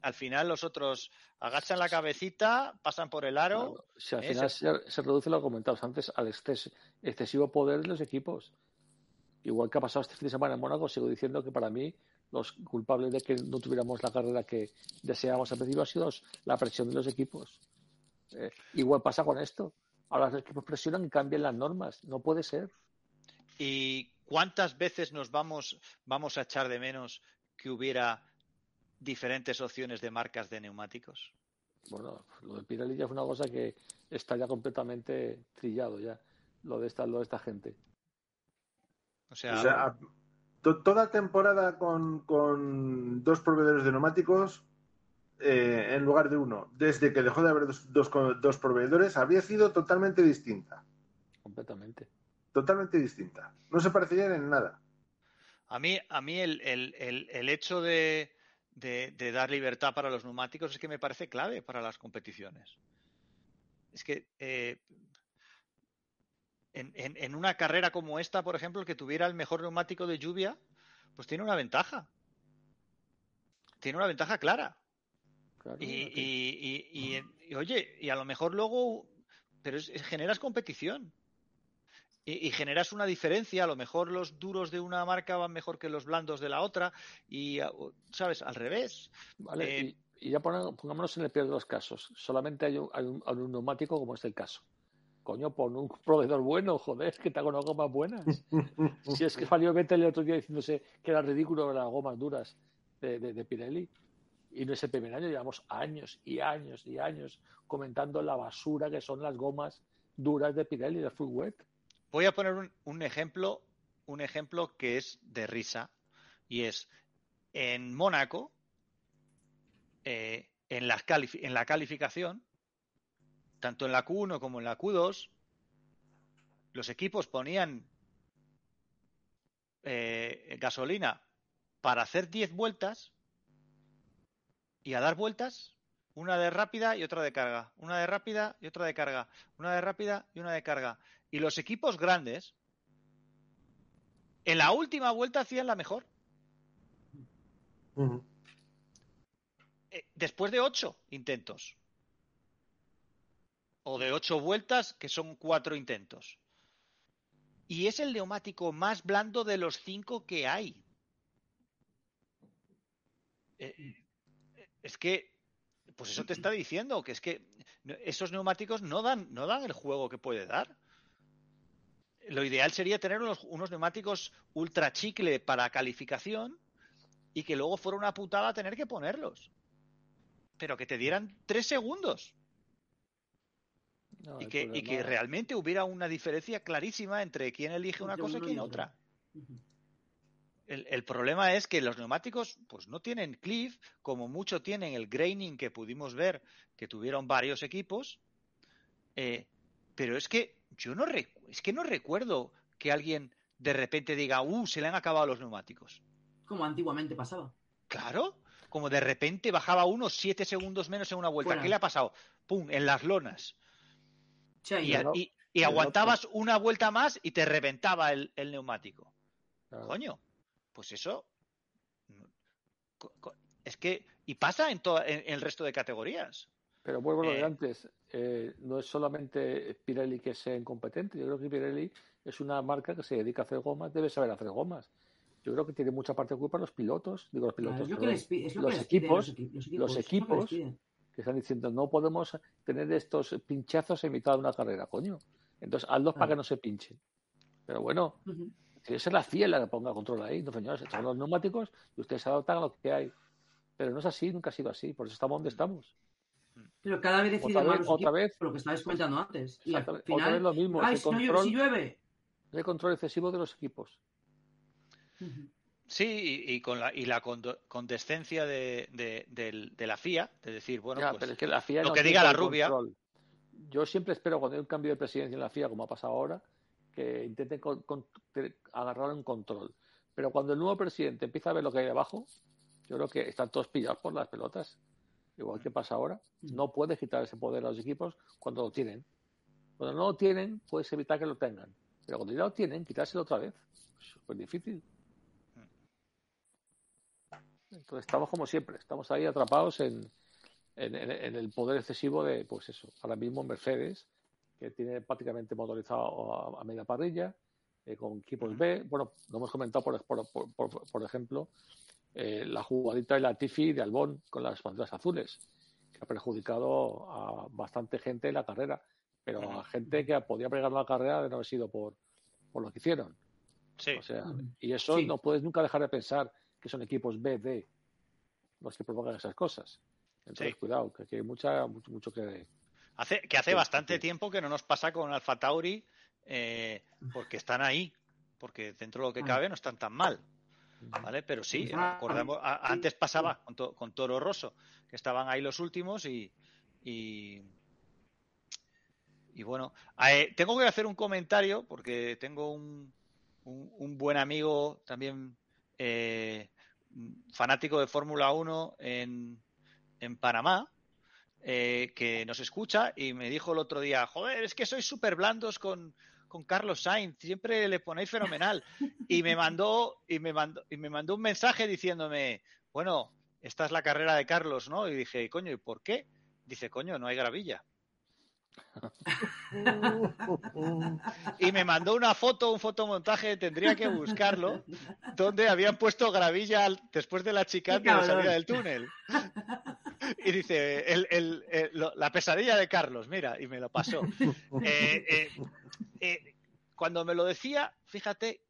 al final los otros agachan la cabecita, pasan por el aro. Claro, Si al eh, final se- reduce lo que comentabas antes al exces- excesivo poder de los equipos. Igual que ha pasado este fin de semana en Mónaco, sigo diciendo que para mí los culpables de que no tuviéramos la carrera que deseábamos al principio ha sido la presión de los equipos. Eh, igual pasa con esto. Ahora los equipos presionan y cambian las normas. No puede ser. ¿Y cuántas veces nos vamos, vamos a echar de menos que hubiera diferentes opciones de marcas de neumáticos? Bueno, lo de Pirelli ya es una cosa que está ya completamente trillado ya. Lo de esta, lo de esta gente. O sea, O sea, to- toda temporada con, con dos proveedores de neumáticos eh, en lugar de uno, desde que dejó de haber dos, dos, dos proveedores, había sido totalmente distinta. Completamente. Totalmente distinta. No se parecían en nada. a mí, a mí el, el- el- el hecho de, de- de dar libertad para los neumáticos es que me parece clave para las competiciones. Es que eh, en, en- en una carrera como esta, por ejemplo, el que tuviera el mejor neumático de lluvia, pues tiene una ventaja. Tiene una ventaja clara. Claro, y- y- y, oye, y a lo mejor luego, pero es- es- generas competición. Y, y generas una diferencia, a lo mejor los duros de una marca van mejor que los blandos de la otra, y, ¿sabes? Al revés. Vale, Eh, y, y ya pone- pongámonos en el peor de los casos. Solamente hay un, hay un- hay un neumático como es el caso. Coño, pon un proveedor bueno, joder, que te haga unas gomas buenas. Si es que salió Vettel el otro día diciéndose que era ridículo las gomas duras de, de- de Pirelli. Y no es el primer año, llevamos años y años y años comentando la basura que son las gomas duras de Pirelli, de Full Wet. Voy a poner un, ejemplo, un ejemplo que es de risa, y es en Mónaco, eh, en, en la calificación, tanto en la Q1 como en la Q2, los equipos ponían eh, gasolina para hacer 10 vueltas y a dar vueltas, una de rápida y otra de carga, una de rápida y otra de carga, una de rápida y una de carga. Y los equipos grandes, en la última vuelta hacían la mejor. Eh, después de ocho intentos. O de ocho vueltas, que son cuatro intentos. Y es el neumático más blando de los cinco que hay. Eh, es que, pues eso te está diciendo, que es que esos neumáticos no dan, no dan el juego que puede dar. Lo ideal sería tener unos, unos neumáticos ultra chicle para calificación y que luego fuera una putada tener que ponerlos. Pero que te dieran tres segundos No, y que, y que problema- realmente hubiera una diferencia clarísima entre quién elige una cosa y quién otra. El problema es que los neumáticos pues no tienen cliff, como mucho tienen el graining que pudimos ver que tuvieron varios equipos, eh, pero es que yo no recu- es que no recuerdo que alguien de repente diga, uh, se le han acabado los neumáticos. Como antiguamente pasaba. Claro, como de repente bajaba unos siete segundos menos en una vuelta. ¿Qué le ha pasado? ¡Pum! En las lonas. Che, Y, aguantabas una vuelta más y te reventaba el, el neumático. Claro. Coño, pues eso. Es que. Y pasa en, toda- en- en el resto de categorías. Pero vuelvo a lo de Eh, antes, eh, no es solamente Pirelli que sea incompetente, yo creo que Pirelli es una marca que se dedica a hacer gomas, debe saber hacer gomas. Yo creo que tiene mucha parte de culpa los pilotos, digo los Claro, pilotos, que perdón, les los que piden equipos, equi- los que equipos que están diciendo no podemos tener estos pinchazos en mitad de una carrera, coño. Entonces hazlos para Claro. que no se pinchen. Pero bueno, que es la FIA la que ponga control ahí, no señores, estos son los neumáticos y ustedes se adaptan a lo que hay. Pero no es así, nunca ha sido así, por eso estamos donde estamos. Pero cada vez deciden Otra más vez, otra vez. lo que estabais comentando antes. Y al Exactamente, otra final, vez lo mismo, ay, si, no llueve, control- si llueve, No hay control excesivo de los equipos. Sí, y, y con la, y la condo- condescencia de, de, del- de la FIA, de decir, bueno, Ya, pues, pero es que la FIA lo no que diga la el rubia. control. Yo siempre espero cuando hay un cambio de presidencia en la FIA, como ha pasado ahora, que intenten con- con- te- agarrar un control. Pero cuando el nuevo presidente empieza a ver lo que hay debajo, yo creo que están todos pillados por las pelotas. Igual que pasa ahora. No puedes quitar ese poder a los equipos cuando lo tienen. Cuando no lo tienen, puedes evitar que lo tengan. Pero cuando ya lo tienen, quitárselo otra vez. Es súper difícil. Entonces estamos como siempre, estamos ahí atrapados en, en, en- en el poder excesivo de, pues eso, ahora mismo Mercedes, que tiene prácticamente motorizado a, a media parrilla, eh, con equipos B. Bueno, lo hemos comentado, por, por, por- por- por ejemplo, eh, la jugadita de la Tifi de Albón con las banderas azules, que ha perjudicado a bastante gente en la carrera, pero a gente que podía haber ganado la carrera de no haber sido por, por lo que hicieron. sí. O sea, y eso Sí. no puedes nunca dejar de pensar que son equipos B, D los que provocan esas cosas. Entonces, Sí. cuidado, que aquí hay mucha, mucho, mucho que. Hace, que hace Sí, bastante sí. tiempo que no nos pasa con Alfa Tauri, eh, porque están ahí, porque dentro de lo que Ah. cabe no están tan mal, ¿vale? Pero sí, acordamos, a- antes pasaba con, To- con Toro Rosso, que estaban ahí los últimos y. y y bueno, eh, tengo que hacer un comentario porque tengo un, un, un buen amigo también eh, fanático de Fórmula 1 en, en Panamá, eh, que nos escucha y me dijo el otro día, joder, es que sois súper blandos con, con Carlos Sainz, siempre le ponéis fenomenal. Y me mandó, y me mandó, y me mandó un mensaje diciéndome, bueno, esta es la carrera de Carlos, ¿no? Y dije, coño, ¿y por qué? Dice, coño, no hay gravilla. Y me mandó una foto, un fotomontaje, tendría que buscarlo, donde habían puesto gravilla después de la chicane Qué de la salida del túnel. Y dice, el- el- el- lo- la pesadilla de Carlos, mira, y me lo pasó. Eh, eh, eh, cuando me lo decía, fíjate,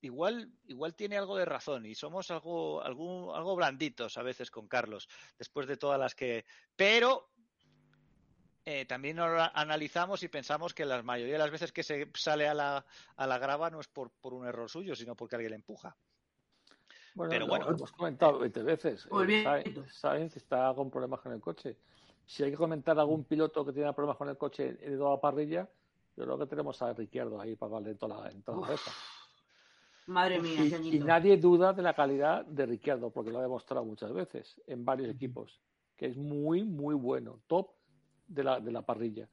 igual, igual tiene algo de razón y somos algo, algún, algo blanditos a veces con Carlos, después de todas las que... Pero eh, también lo analizamos y pensamos que la mayoría de las veces que se sale a la, a la grava no es por, por un error suyo, sino porque alguien le empuja. Bueno, Pero lo bueno. hemos comentado 20 veces. Muy Eh, bien. Sainz, está con problemas con el coche. Si hay que comentar algún piloto que tiene problemas con el coche de toda la parrilla, yo creo que tenemos a Ricciardo ahí para darle en toda la, en toda la. Madre mía, Y, y nadie duda de la calidad de Ricciardo, porque lo ha demostrado muchas veces en varios equipos, que es muy, muy bueno, top de la, de la parrilla.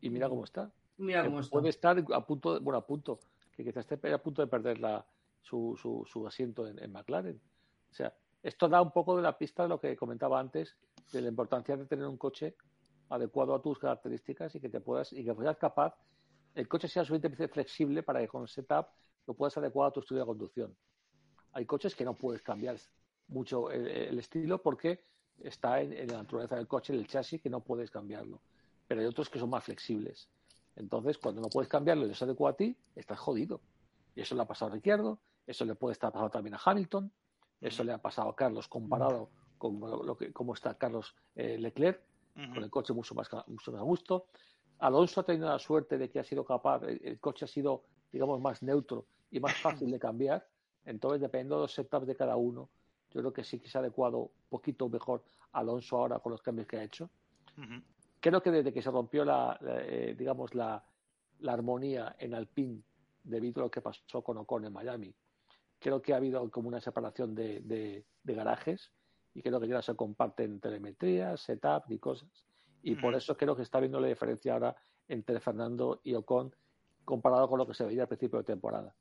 Y mira cómo está. Mira cómo está. puede estar a punto, de- bueno, a punto, que quizás esté a punto de perder la, su, su, asiento en, en McLaren. O sea, esto da un poco de la pista de lo que comentaba antes, de la importancia de tener un coche adecuado a tus características y que te puedas, y que seas capaz, el coche sea suficientemente flexible para que con setup lo puedas adecuar a tu estilo de conducción. Hay coches que no puedes cambiar mucho el, estilo porque está en, en la naturaleza del coche, en el chasis, que no puedes cambiarlo. Pero hay otros que son más flexibles. Entonces, cuando no puedes cambiarlo y no se adecua a ti, estás jodido. Y eso le ha pasado a Ricciardo, eso le puede estar pasando también a Hamilton, eso le ha pasado a Carlos comparado con lo que, cómo está Carlos eh, Leclerc, con el coche mucho más, mucho más a gusto. Alonso ha tenido la suerte de que ha sido capaz, el, el coche ha sido, digamos, más neutro y más fácil de cambiar. Entonces, dependiendo de los setups de cada uno, yo creo que sí que se ha adecuado un poquito mejor Alonso ahora con los cambios que ha hecho. Creo que desde que se rompió la, la, eh, digamos, la, la armonía en Alpine debido a lo que pasó con Ocon en Miami, creo que ha habido como una separación de, de- de garajes y creo que ya no se comparten telemetría, setup ni cosas. Y por eso creo que está viendo la diferencia ahora entre Fernando y Ocon comparado con lo que se veía al principio de temporada.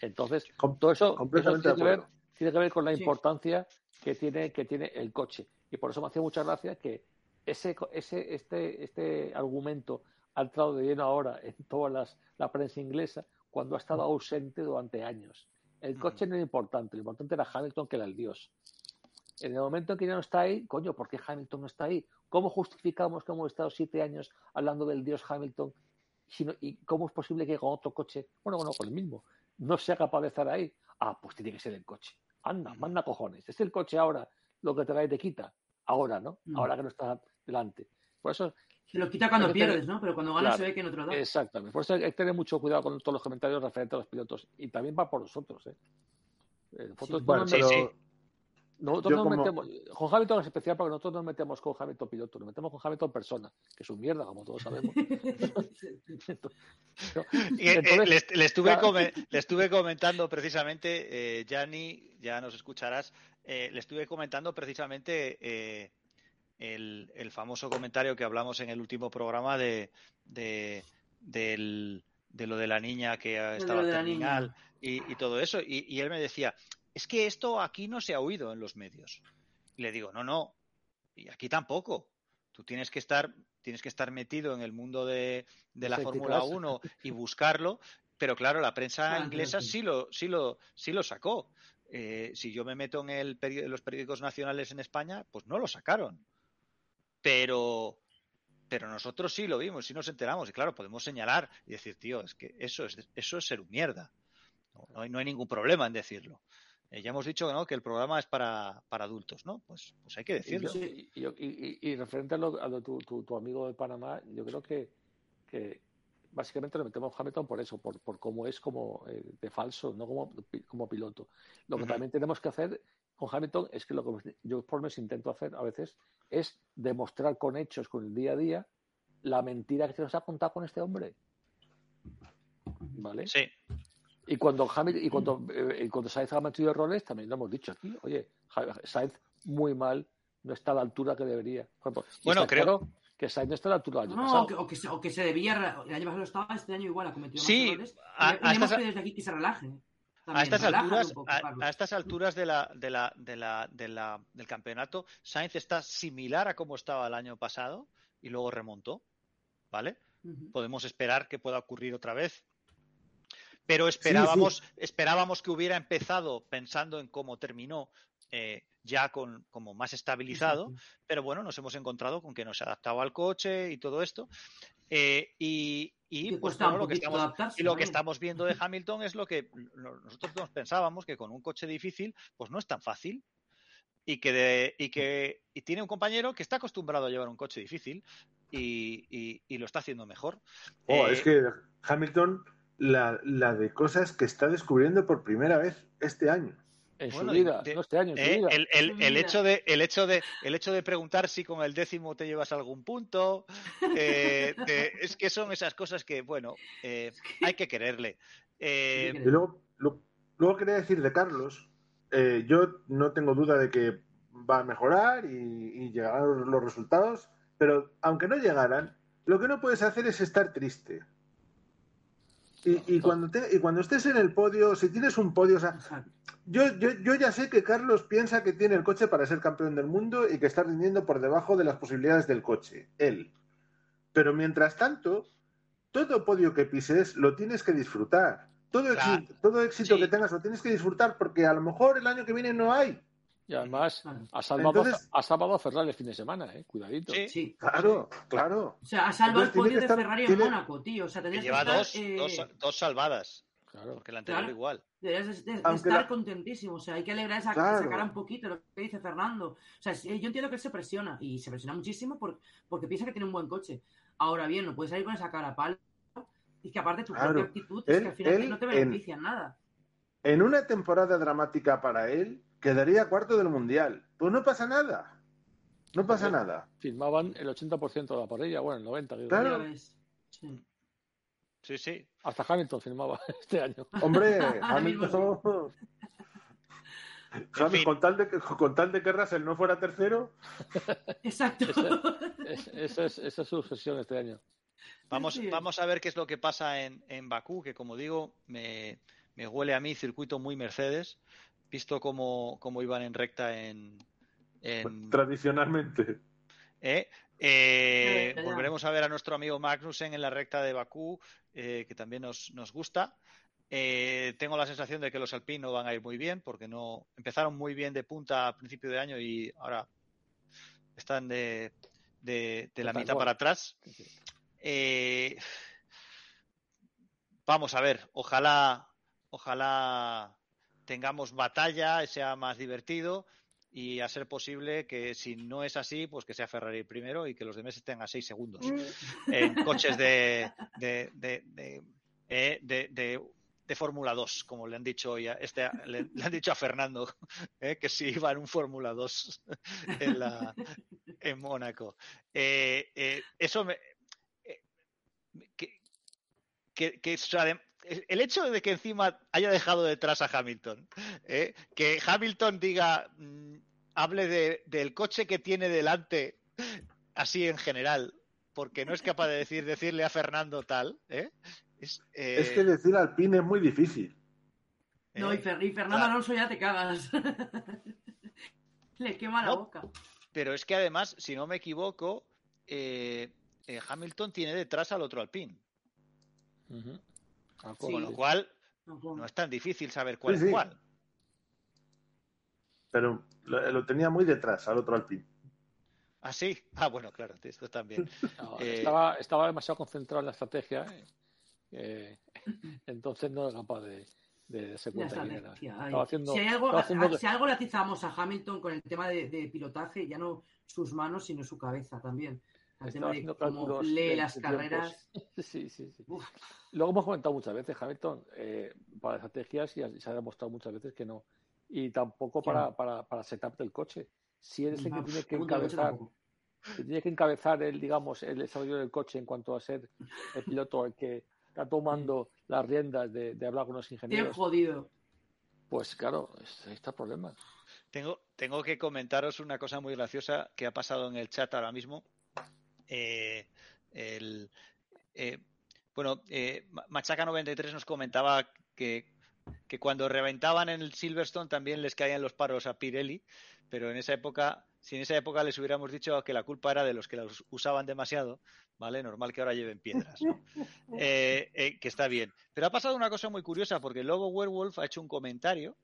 Entonces, Com- todo eso, tiene, que ver, tiene que ver con la Sí. importancia que tiene, que tiene el coche. Y por eso me hacía mucha gracia que ese, co- ese, este, este argumento ha entrado de lleno ahora en toda las, la prensa inglesa cuando ha estado ausente durante años. El coche no era importante, lo importante era Hamilton que era el dios. En el momento en que ya no está ahí, coño, ¿por qué Hamilton no está ahí? ¿Cómo justificamos que hemos estado siete años hablando del dios Hamilton? Sino- ¿Y cómo es posible que con otro coche, bueno, bueno, con el mismo, no sea capaz de estar ahí? Ah, pues tiene que ser el coche. Anda, manda cojones. Es el coche ahora lo que te da y te quita. Ahora, ¿no? Ahora que no está delante. Por eso Se lo quita cuando tener- pierdes, ¿no? Pero cuando ganas Claro, se ve que no te lo da. Exactamente. Por eso hay que tener mucho cuidado con todos los comentarios referentes a los pilotos. Y también va por nosotros, ¿eh? Eh, nosotros Sí, no Bueno, nos- sí, pero sí. nosotros yo nos como- metemos. Con Hamilton es especial porque nosotros nos metemos con Hamilton piloto, nos metemos con Hamilton persona, que es un mierda, como todos sabemos. Eh, Entonces, le, le estuve come- le estuve comentando precisamente, eh, Gianni, ya nos escucharás, eh, le estuve comentando precisamente eh, el, el famoso comentario que hablamos en el último programa de, de, del- de lo de la niña que estaba de terminal y, y todo eso. Y, y él me decía, es que esto aquí no se ha oído en los medios. Y le digo, no, no, y aquí tampoco. Tú tienes que estar, tienes que estar metido en el mundo de, de la Fórmula cars. 1 y buscarlo, pero claro, la prensa inglesa sí. lo, sí lo, sí lo sacó. Eh, si yo me meto en, el en los periódicos nacionales en España, pues no lo sacaron. Pero, pero nosotros sí lo vimos, sí nos enteramos. Y claro, podemos señalar y decir, tío, es que eso es, eso es ser un mierda. No, no hay, no hay ningún problema en decirlo. Eh, ya hemos dicho ¿no? que el programa es para, para adultos, ¿no? Pues, pues hay que decirlo. y- y- y- y referente a lo, a lo tu, tu- tu amigo de Panamá, yo creo que, que básicamente lo metemos a Hamilton por eso, por, por cómo es como eh, de falso, no como, como piloto. Lo que también tenemos que hacer con Hamilton es que lo que yo por mes intento hacer a veces es demostrar con hechos, con el día a día, la mentira que se nos ha contado con este hombre. ¿Vale? Sí, Y cuando Hamilton, y cuando, eh, y cuando Sainz ha metido errores, también lo hemos dicho aquí. Oye, Sainz muy mal, no está a la altura que debería. Ejemplo, Bueno, creo- claro que Sainz no está a la altura del año No, pasado. o que, o, que se, o que se debía. El año pasado estaba, este año igual ha cometido más errores. a- y a le hemos estas- pedido desde aquí que se relaje. A estas alturas, poco, a, a estas alturas de la, de la, de la, de la, del campeonato, Sainz está similar a como estaba el año pasado y luego remontó, ¿vale? Podemos esperar que pueda ocurrir otra vez. Pero esperábamos, esperábamos que hubiera empezado pensando en cómo terminó, eh, ya con como más estabilizado, pero bueno, nos hemos encontrado con que no se adaptaba al coche y todo esto. Eh, y y, pues, un lo que estamos, y lo que estamos viendo de Hamilton es lo que nosotros nos pensábamos que con un coche difícil, pues no es tan fácil. Y que, de- y que y tiene un compañero que está acostumbrado a llevar un coche difícil y, y- y lo está haciendo mejor. Oh, Eh, es que Hamilton, la, la de cosas que está descubriendo por primera vez este año. En Bueno, su vida, de- no este año, en su Eh, vida. el, hecho de el hecho de el hecho de preguntar si con el décimo te llevas algún punto eh, de- es que son esas cosas que bueno eh, hay que quererle Eh, Y luego, lo- luego quería decir de Carlos, eh, yo no tengo duda de que va a mejorar y, y llegarán los resultados, pero aunque no llegaran, lo que no puedes hacer es estar triste. Y, y cuando te- y cuando estés en el podio, si tienes un podio, o sea, yo, yo, yo ya sé que Carlos piensa que tiene el coche para ser campeón del mundo y que está rindiendo por debajo de las posibilidades del coche, él. Pero mientras tanto, todo podio que pises lo tienes que disfrutar. Todo, Claro. éxito, todo éxito Sí. que tengas lo tienes que disfrutar porque a lo mejor el año que viene no hay. Y además ha salvado, Entonces- ha salvado a Ferrari el fin de semana, eh. Cuidadito. sí, Sí. Claro, claro. O sea, ha salvado el Entonces podio de estar- Ferrari en tiene- Mónaco, tío. O sea, que lleva que estar, dos, eh, dos, dos salvadas Claro. porque la anterior Claro. igual Deberías de, de- de Aunque estar la- contentísimo. O sea, hay que alegrarse a Claro. sacar un poquito lo que dice Fernando. O sea, sí, yo entiendo que él se presiona y se presiona muchísimo por- porque piensa que tiene un buen coche. Ahora bien, no puedes salir con esa cara a palo y que aparte tu Claro. propia actitud es que al final él no te en- beneficia en nada. En una temporada dramática para él, quedaría cuarto del mundial. Pues no pasa nada. No pasa nada. Firmaban el 80% de la parrilla, bueno, el 90%. digo. Claro. Sí. sí sí Hasta Hamilton firmaba este año. Hombre, Hamilton. Con, tal de que, con tal de que Russell no fuera tercero, Exacto. Es- esa, es, esa es su obsesión este año. Vamos, vamos a ver qué es lo que pasa en, en Bakú, que como digo, me, me huele a mí circuito muy Mercedes, visto cómo, cómo iban en recta en... en- tradicionalmente. ¿eh? Eh, volveremos a ver a nuestro amigo Magnussen en la recta de Bakú, eh, que también nos, nos gusta. Eh, tengo la sensación de que los Alpine no van a ir muy bien, porque no empezaron muy bien de punta a principio de año y ahora están de, de, de la Total, mitad para atrás. Eh, vamos a ver, ojalá, ojalá tengamos batalla, sea más divertido y a ser posible que si no es así, pues que sea Ferrari primero y que los demás estén a seis segundos en coches de, de, de, de, eh, de- de- de Fórmula 2, como le han dicho hoy a, este, le, le han dicho a Fernando, eh, que si iba en un Fórmula 2 en, la, en Mónaco. Eh, eh, eso me... eh, que, que, que, el hecho de que encima haya dejado detrás a Hamilton, ¿eh? que Hamilton diga, mm, hable de- del coche que tiene delante, así en general, porque no es capaz de decir, decirle a Fernando tal, ¿eh? es, eh, Es que decir Alpine es muy difícil. No, ¿eh? y, Fer- y Fernando Claro. Alonso ya te cagas. Le quema la No. boca. Pero es que además, si no me equivoco, eh, eh, Hamilton tiene detrás al otro Alpine, Ujú. Ah, Sí. con lo cual No, es tan difícil saber cuál Sí, es cuál. Pero lo, lo tenía muy detrás al otro Alpine. Ah, sí. Ah, bueno, claro, esto también. No, Eh, estaba, estaba demasiado concentrado en la estrategia. eh, eh, entonces no era capaz de, de tía, haciendo, si hay algo, haciendo a- si algo le atizamos a Hamilton con el tema de, de pilotaje, ya no sus manos, sino su cabeza también. El estaba tema de cómo cálculos lee de- las de carreras. Sí, sí, sí. Uf. Luego hemos comentado muchas veces, Hamilton, eh, para estrategias y se ha demostrado muchas veces que no. Y tampoco para, para, para setup del coche. Si eres el que tiene que encabezar, que tiene que encabezar el, digamos, el desarrollo del coche en cuanto a ser el piloto el que está tomando las riendas de, de hablar con los Bien ingenieros, jodido. pues claro, es- ahí está el problema. Tengo, tengo que comentaros una cosa muy graciosa que ha pasado en el chat ahora mismo. Eh, el, eh, bueno, eh, Ma- Machaca93 nos comentaba que, que cuando reventaban en el Silverstone también les caían los paros a Pirelli, pero en esa época, si en esa época les hubiéramos dicho que la culpa era de los que los usaban demasiado, ¿vale? Normal que ahora lleven piedras, ¿no? Que está bien. Pero ha pasado una cosa muy curiosa porque Lobo Werewolf ha hecho un comentario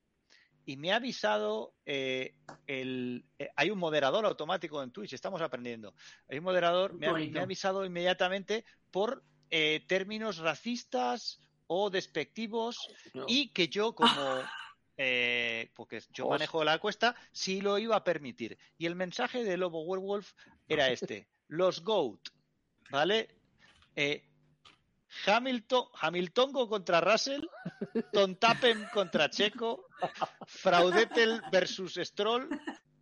y me ha avisado eh, el eh, hay un moderador automático en Twitch, estamos aprendiendo. Hay un moderador, me ha, Bonito. me ha avisado inmediatamente por eh, términos racistas o despectivos No. y que yo como eh, porque yo manejo la cuesta, sí lo iba a permitir. Y el mensaje de Lobo Werewolf era este: los GOAT, ¿vale? Eh, Hamilton, Hamiltongo contra Russell, Tontapen contra Checo, Fraudetel versus Stroll,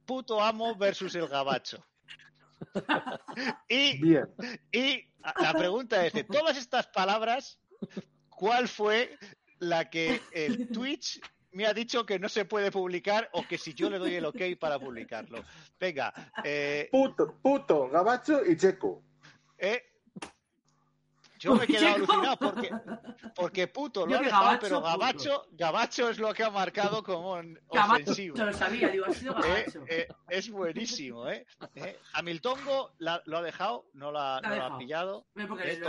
puto amo versus el gabacho. Y, Bien. y la pregunta es, de todas estas palabras, ¿cuál fue la que el Twitch me ha dicho que no se puede publicar o que si yo le doy el ok para publicarlo? Venga, eh, Puto, puto, gabacho y checo. eh, yo me he quedado alucinado porque, porque puto lo ha dejado, gabacho, pero puto. gabacho, gabacho es lo que ha marcado como en- Gabacho, ofensivo. se lo sabía, digo, ha sido Eh, gabacho. eh, es buenísimo, ¿eh? Eh, Hamiltongo la- lo ha dejado, no, la, Lo ha no ha dejado. pillado. Eh.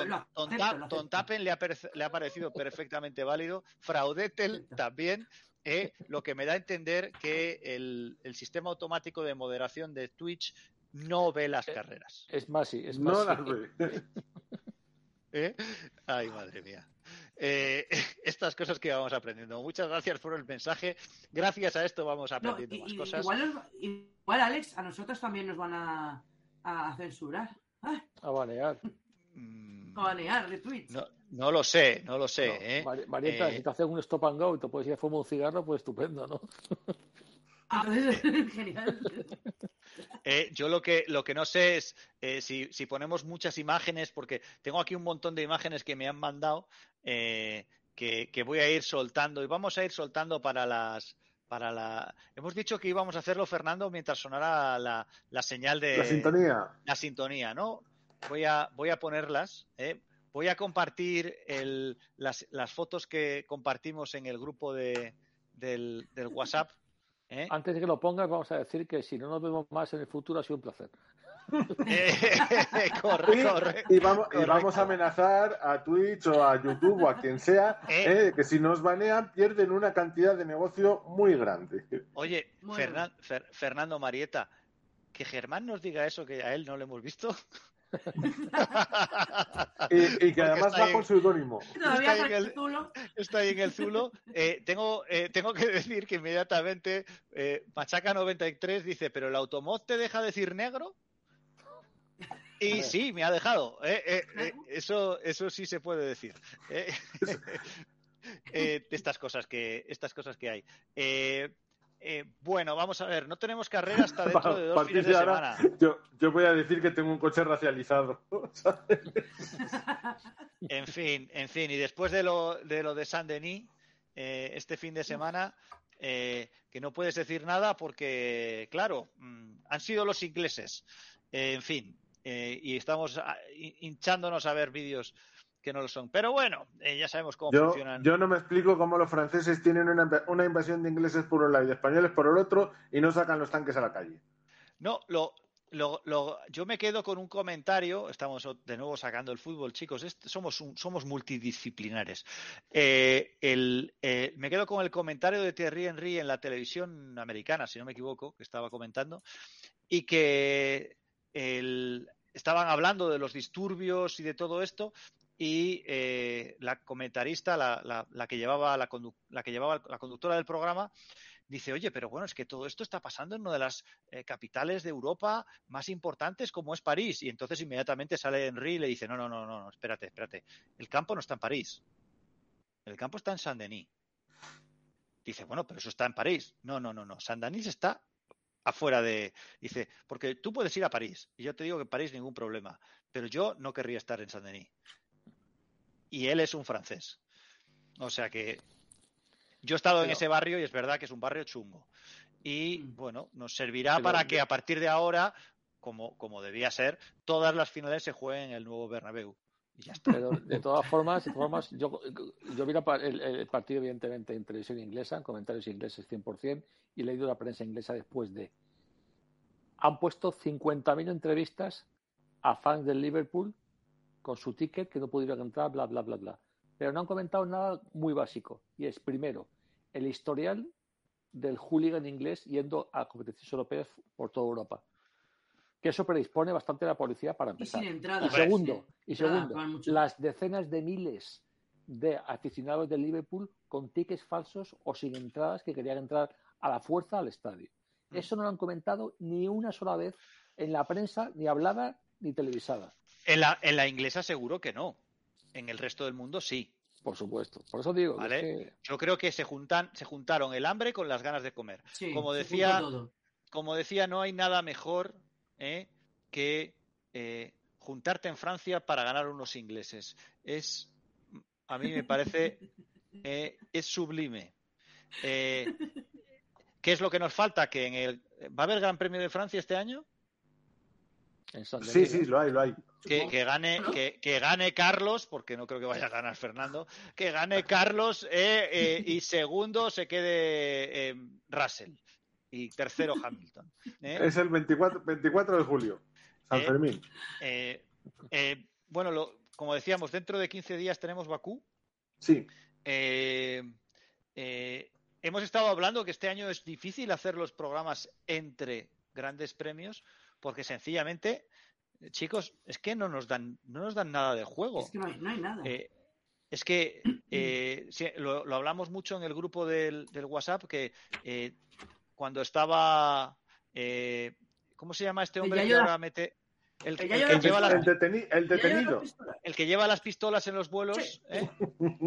Tontapen le ha, le ha parecido perfectamente válido. Fraudetel también. eh, lo que me da a entender que el, el sistema automático de moderación de Twitch no ve las carreras. Es más, sí, es más. No sí. las ve. ¿eh? Ay, madre mía. Eh, estas cosas que vamos aprendiendo. Muchas gracias por el mensaje. Gracias a esto vamos No, aprendiendo y- más y- cosas. igual, igual, Alex, a nosotros también nos van a, a censurar. Ah, A banear. A banear de Twitch. no, no lo sé, no lo sé. No, ¿eh? Mari- Marieta, Eh, si te hacen un stop and go y te puedes ir a fumar un cigarro, pues estupendo, ¿no? Entonces, genial. Eh, yo lo que, lo que no sé es eh, si, si ponemos muchas imágenes, porque tengo aquí un montón de imágenes que me han mandado eh, que, que voy a ir soltando y vamos a ir soltando para las. Para la... Hemos dicho que íbamos a hacerlo, Fernando, mientras sonara la, la señal de La sintonía. la sintonía, ¿no? Voy a, voy a ponerlas. ¿eh? Voy a compartir el- las, las fotos que compartimos en el grupo de, del, del WhatsApp. ¿Eh? Antes de que lo pongas, vamos a decir que si no nos vemos más en el futuro ha sido un placer. Corre, Y, corre. y vamos, y vamos a amenazar a Twitch o a YouTube o a quien sea Eh. eh, que si nos banean pierden una cantidad de negocio muy grande. Oye, Bueno. Fernan- Fer- Fernando Marieta, que Germán nos diga eso, que a él no lo hemos visto. Y, y que Porque además va con seudónimo. Está con en el el- zulo. Está ahí en el Zulo. Eh, tengo, eh, tengo que decir que inmediatamente eh, Machaca93 dice, ¿pero el automod te deja decir negro? Y sí, me ha dejado. eh, eh, eh, eso, eso sí se puede decir. eh. Eh, de estas cosas que, estas cosas que hay. Eh, bueno, vamos a ver, no tenemos carrera hasta dentro de dos fines de de ahora, semana. yo, yo voy a decir que tengo un coche racializado. ¿sabes? En fin, en fin, y después de lo de, lo de Saint Denis, eh, este fin de semana, eh, que no puedes decir nada porque, claro, mm, han sido los ingleses. En fin, y estamos ah, hin- hinchándonos a ver vídeos que no lo son. Pero bueno, eh, ya sabemos cómo Yo, funcionan. yo no me explico cómo los franceses tienen una, inv- una invasión de ingleses por un lado y de españoles por el otro y no sacan los tanques a la calle. No, lo, lo, lo- yo me quedo con un comentario. Estamos de nuevo sacando el fútbol, chicos. somos, un- somos multidisciplinares. Eh, el, eh, me quedo con el comentario de Thierry Henry en la televisión americana, si no me equivoco, que estaba comentando, y que el- estaban hablando de los disturbios y de todo esto. Y eh, la comentarista, la, que llevaba la, la que llevaba la conductora del programa, dice, oye, pero bueno, es que todo esto está pasando en una de las eh, capitales de Europa más importantes como es París. Y entonces inmediatamente sale Henry y le dice, no, no, no, no, espérate, espérate. El campo no está en París. El campo está en Saint-Denis. Dice, bueno, pero eso está en París. No, no, no, no. Saint-Denis está afuera de... Dice, porque tú puedes ir a París. Y yo te digo que París ningún problema. Pero yo no querría estar en Saint-Denis. Y él es un francés. O sea que yo he estado en ese barrio y es verdad que es un barrio chungo. Y Mm. bueno, nos servirá Pero para yo- que a partir de ahora, como, como debía ser, todas las finales se jueguen en el nuevo Bernabéu. Y ya está. Pero de todas formas, de todas formas yo, yo vi el, el partido, evidentemente, en televisión inglesa, en comentarios ingleses 100%, y he leído la prensa inglesa después de. Han puesto 50.000 entrevistas a fans del Liverpool con su ticket que no pudieron entrar, bla, bla, bla, bla. Pero no han comentado nada muy básico. Y es, primero, el historial del hooligan inglés yendo a competiciones europeas por toda Europa. Que eso predispone bastante a la policía para Y empezar. sin entrada. Y segundo, y segundo, las decenas de miles de aficionados del Liverpool con tickets falsos o sin entradas que querían entrar a la fuerza al estadio. Mm. Eso no lo han comentado ni una sola vez en la prensa, ni hablada ni televisada. En la, en la inglesa seguro que no. En el resto del mundo sí. Por supuesto. Por eso digo, Vale. es que- Yo creo que se juntan, se juntaron el hambre con las ganas de comer. Sí, como decía-. Como decía, no hay nada mejor ¿eh? que eh, juntarte en Francia para ganar unos ingleses. Es, a mí me parece, eh, es sublime. Eh, ¿Qué es lo que nos falta? Que en el va a haber Gran Premio de Francia este año. En San Sí, sí, lo hay, lo hay. Que, que gane, que, que gane Carlos, porque no creo que vaya a ganar Fernando, que gane Carlos eh, eh, y segundo se quede eh, Russell y tercero Hamilton. ¿eh? Es el 24, 24 de julio, San Eh, Fermín. Eh, eh, bueno, lo- como decíamos, dentro de 15 días tenemos Bakú. Sí, Eh, eh, hemos estado hablando que este año es difícil hacer los programas entre grandes premios porque sencillamente, chicos, es que no nos dan, no nos dan nada de juego. Es que no hay, no hay nada. Eh, es que eh, sí, lo, lo hablamos mucho en el grupo del, del WhatsApp que eh, cuando estaba eh, ¿cómo se llama este El hombre que ahora mete el, el el que lleva el, las, deteni- el la detenido. el que lleva las pistolas en los vuelos Sí. ¿eh?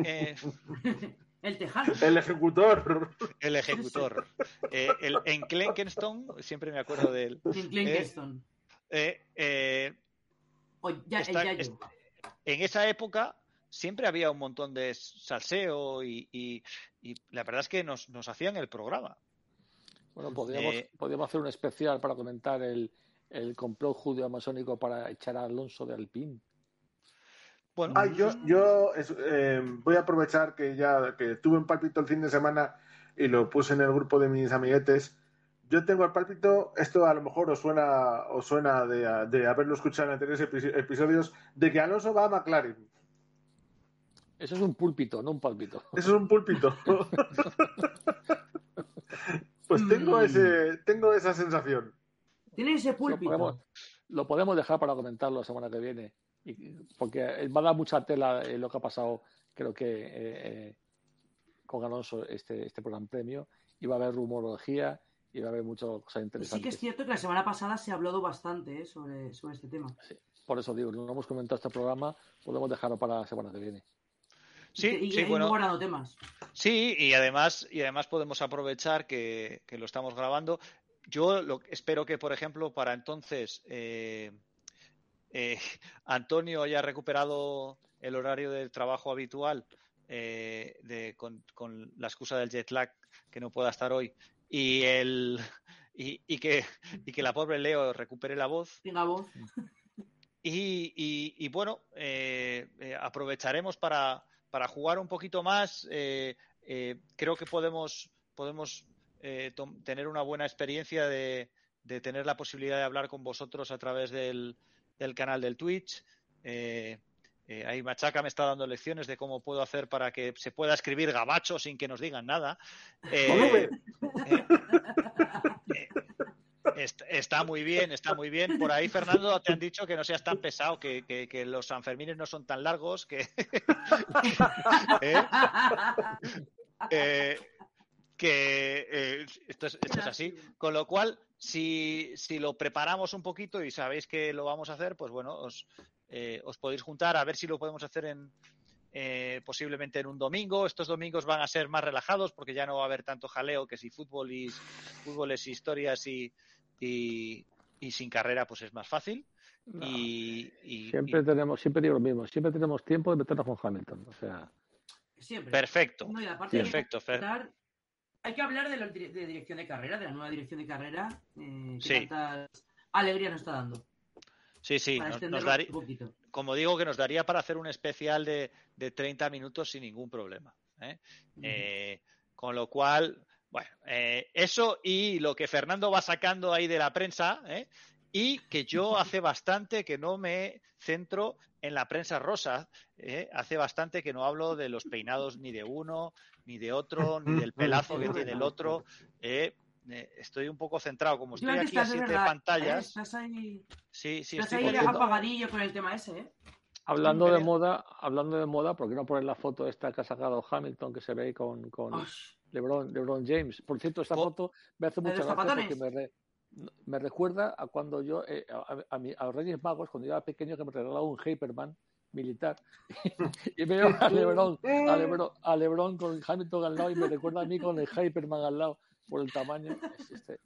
Eh, El tejano. El ejecutor. el ejecutor Eh, el, en Clenkenstone siempre me acuerdo de él En Clinkerston. Eh, eh, ya, está- en esa época siempre había un montón de salseo y, y- y la verdad es que nos, nos hacían el programa Bueno, podríamos, Eh, podríamos hacer un especial para comentar el, el complot judío-masónico para echar a Alonso de Alpine. Bueno Ah, yo, yo eh, voy a aprovechar que ya que tuve un pálpito el fin de semana y lo puse en el grupo de mis amiguetes. Yo tengo el pálpito, esto a lo mejor os suena, os suena de, de haberlo escuchado en anteriores epi- episodios, de que Alonso va a McLaren. Eso es un púlpito, no un pálpito. Eso es un púlpito. pues tengo Mm. ese, tengo esa sensación. Tiene ese Lo púlpito. podemos, lo podemos dejar para comentarlo la semana que viene, y, porque va a dar mucha tela eh, lo que ha pasado, creo que eh, eh, con Alonso este, este gran premio, y va a haber rumorología y va a haber muchas cosas interesantes. Sí que es cierto que la semana pasada se ha hablado bastante sobre, sobre este tema. Sí, por eso digo, no hemos comentado este programa, podemos dejarlo para la semana que viene. Sí, y, sí, bueno. guardado temas. Sí, y además, y además podemos aprovechar que, que lo estamos grabando. Yo lo, espero que, por ejemplo, para entonces eh, eh, Antonio haya recuperado el horario del trabajo habitual eh, de, con, con, la excusa del jet lag que no pueda estar hoy y el y, y, que, y que la pobre Leo recupere la voz. Tenga voz. Y, y, y bueno, eh, eh, aprovecharemos para, para, jugar un poquito más. Eh, creo que podemos, podemos tener una buena experiencia de, de, tener la posibilidad de hablar con vosotros a través del, del canal del Twitch. ahí Machaca me está dando lecciones de cómo puedo hacer para que se pueda escribir gabacho sin que nos digan nada. Está muy bien, está muy bien. Por ahí, Fernando, te han dicho que no seas tan pesado, que, que, que los Sanfermines no son tan largos, que. ¿Eh? Eh, que eh, esto, es, esto, es, así. Con lo cual, si, si, lo preparamos un poquito y sabéis que lo vamos a hacer, pues bueno, os, os podéis juntar a ver si lo podemos hacer en, eh, posiblemente en un domingo. Estos domingos van a ser más relajados porque ya no va a haber tanto jaleo que si fútbol y fútboles, historias y, y, y, sin carrera pues es más fácil. No, y, y, siempre tenemos, siempre digo lo mismo, siempre tenemos tiempo de meternos con Hamilton. O sea, siempre. Perfecto. No, Perfecto, hay, que hablar, hay que hablar de, la, de, dirección de carrera, de la nueva dirección de carrera, eh, sí. alegría nos está dando. Sí, sí, nos, nos daría, como digo, que nos daría para hacer un especial de, de 30 minutos sin ningún problema. ¿eh? Uh -huh. eh, con lo cual, bueno, eh, eso y lo que Fernando va sacando ahí de la prensa, ¿eh? Y que yo hace bastante que no me centro en la prensa rosa, ¿eh? hace bastante que no hablo de los peinados ni de uno, ni de otro, ni del pelazo que tiene el otro. ¿eh? estoy un poco centrado, como estoy aquí a siete verdad, pantallas. ¿eh? Estás ahí, sí, sí, estás estoy ahí apagadillo con el tema ese, ¿eh? Hablando de moda, hablando de moda, ¿por qué no poner la foto esta que ha sacado Hamilton que se ve con, con LeBron, LeBron James? Por cierto, esta foto me hace mucha gracia porque me, re, me, recuerda a cuando yo, eh, a, a, a, los Reyes Magos, cuando yo era pequeño, que me regalaba un Hyperman militar y veo a LeBron, a LeBron, a LeBron con Hamilton al lado y me recuerda a mí con el Hyperman al lado por el tamaño. Es este.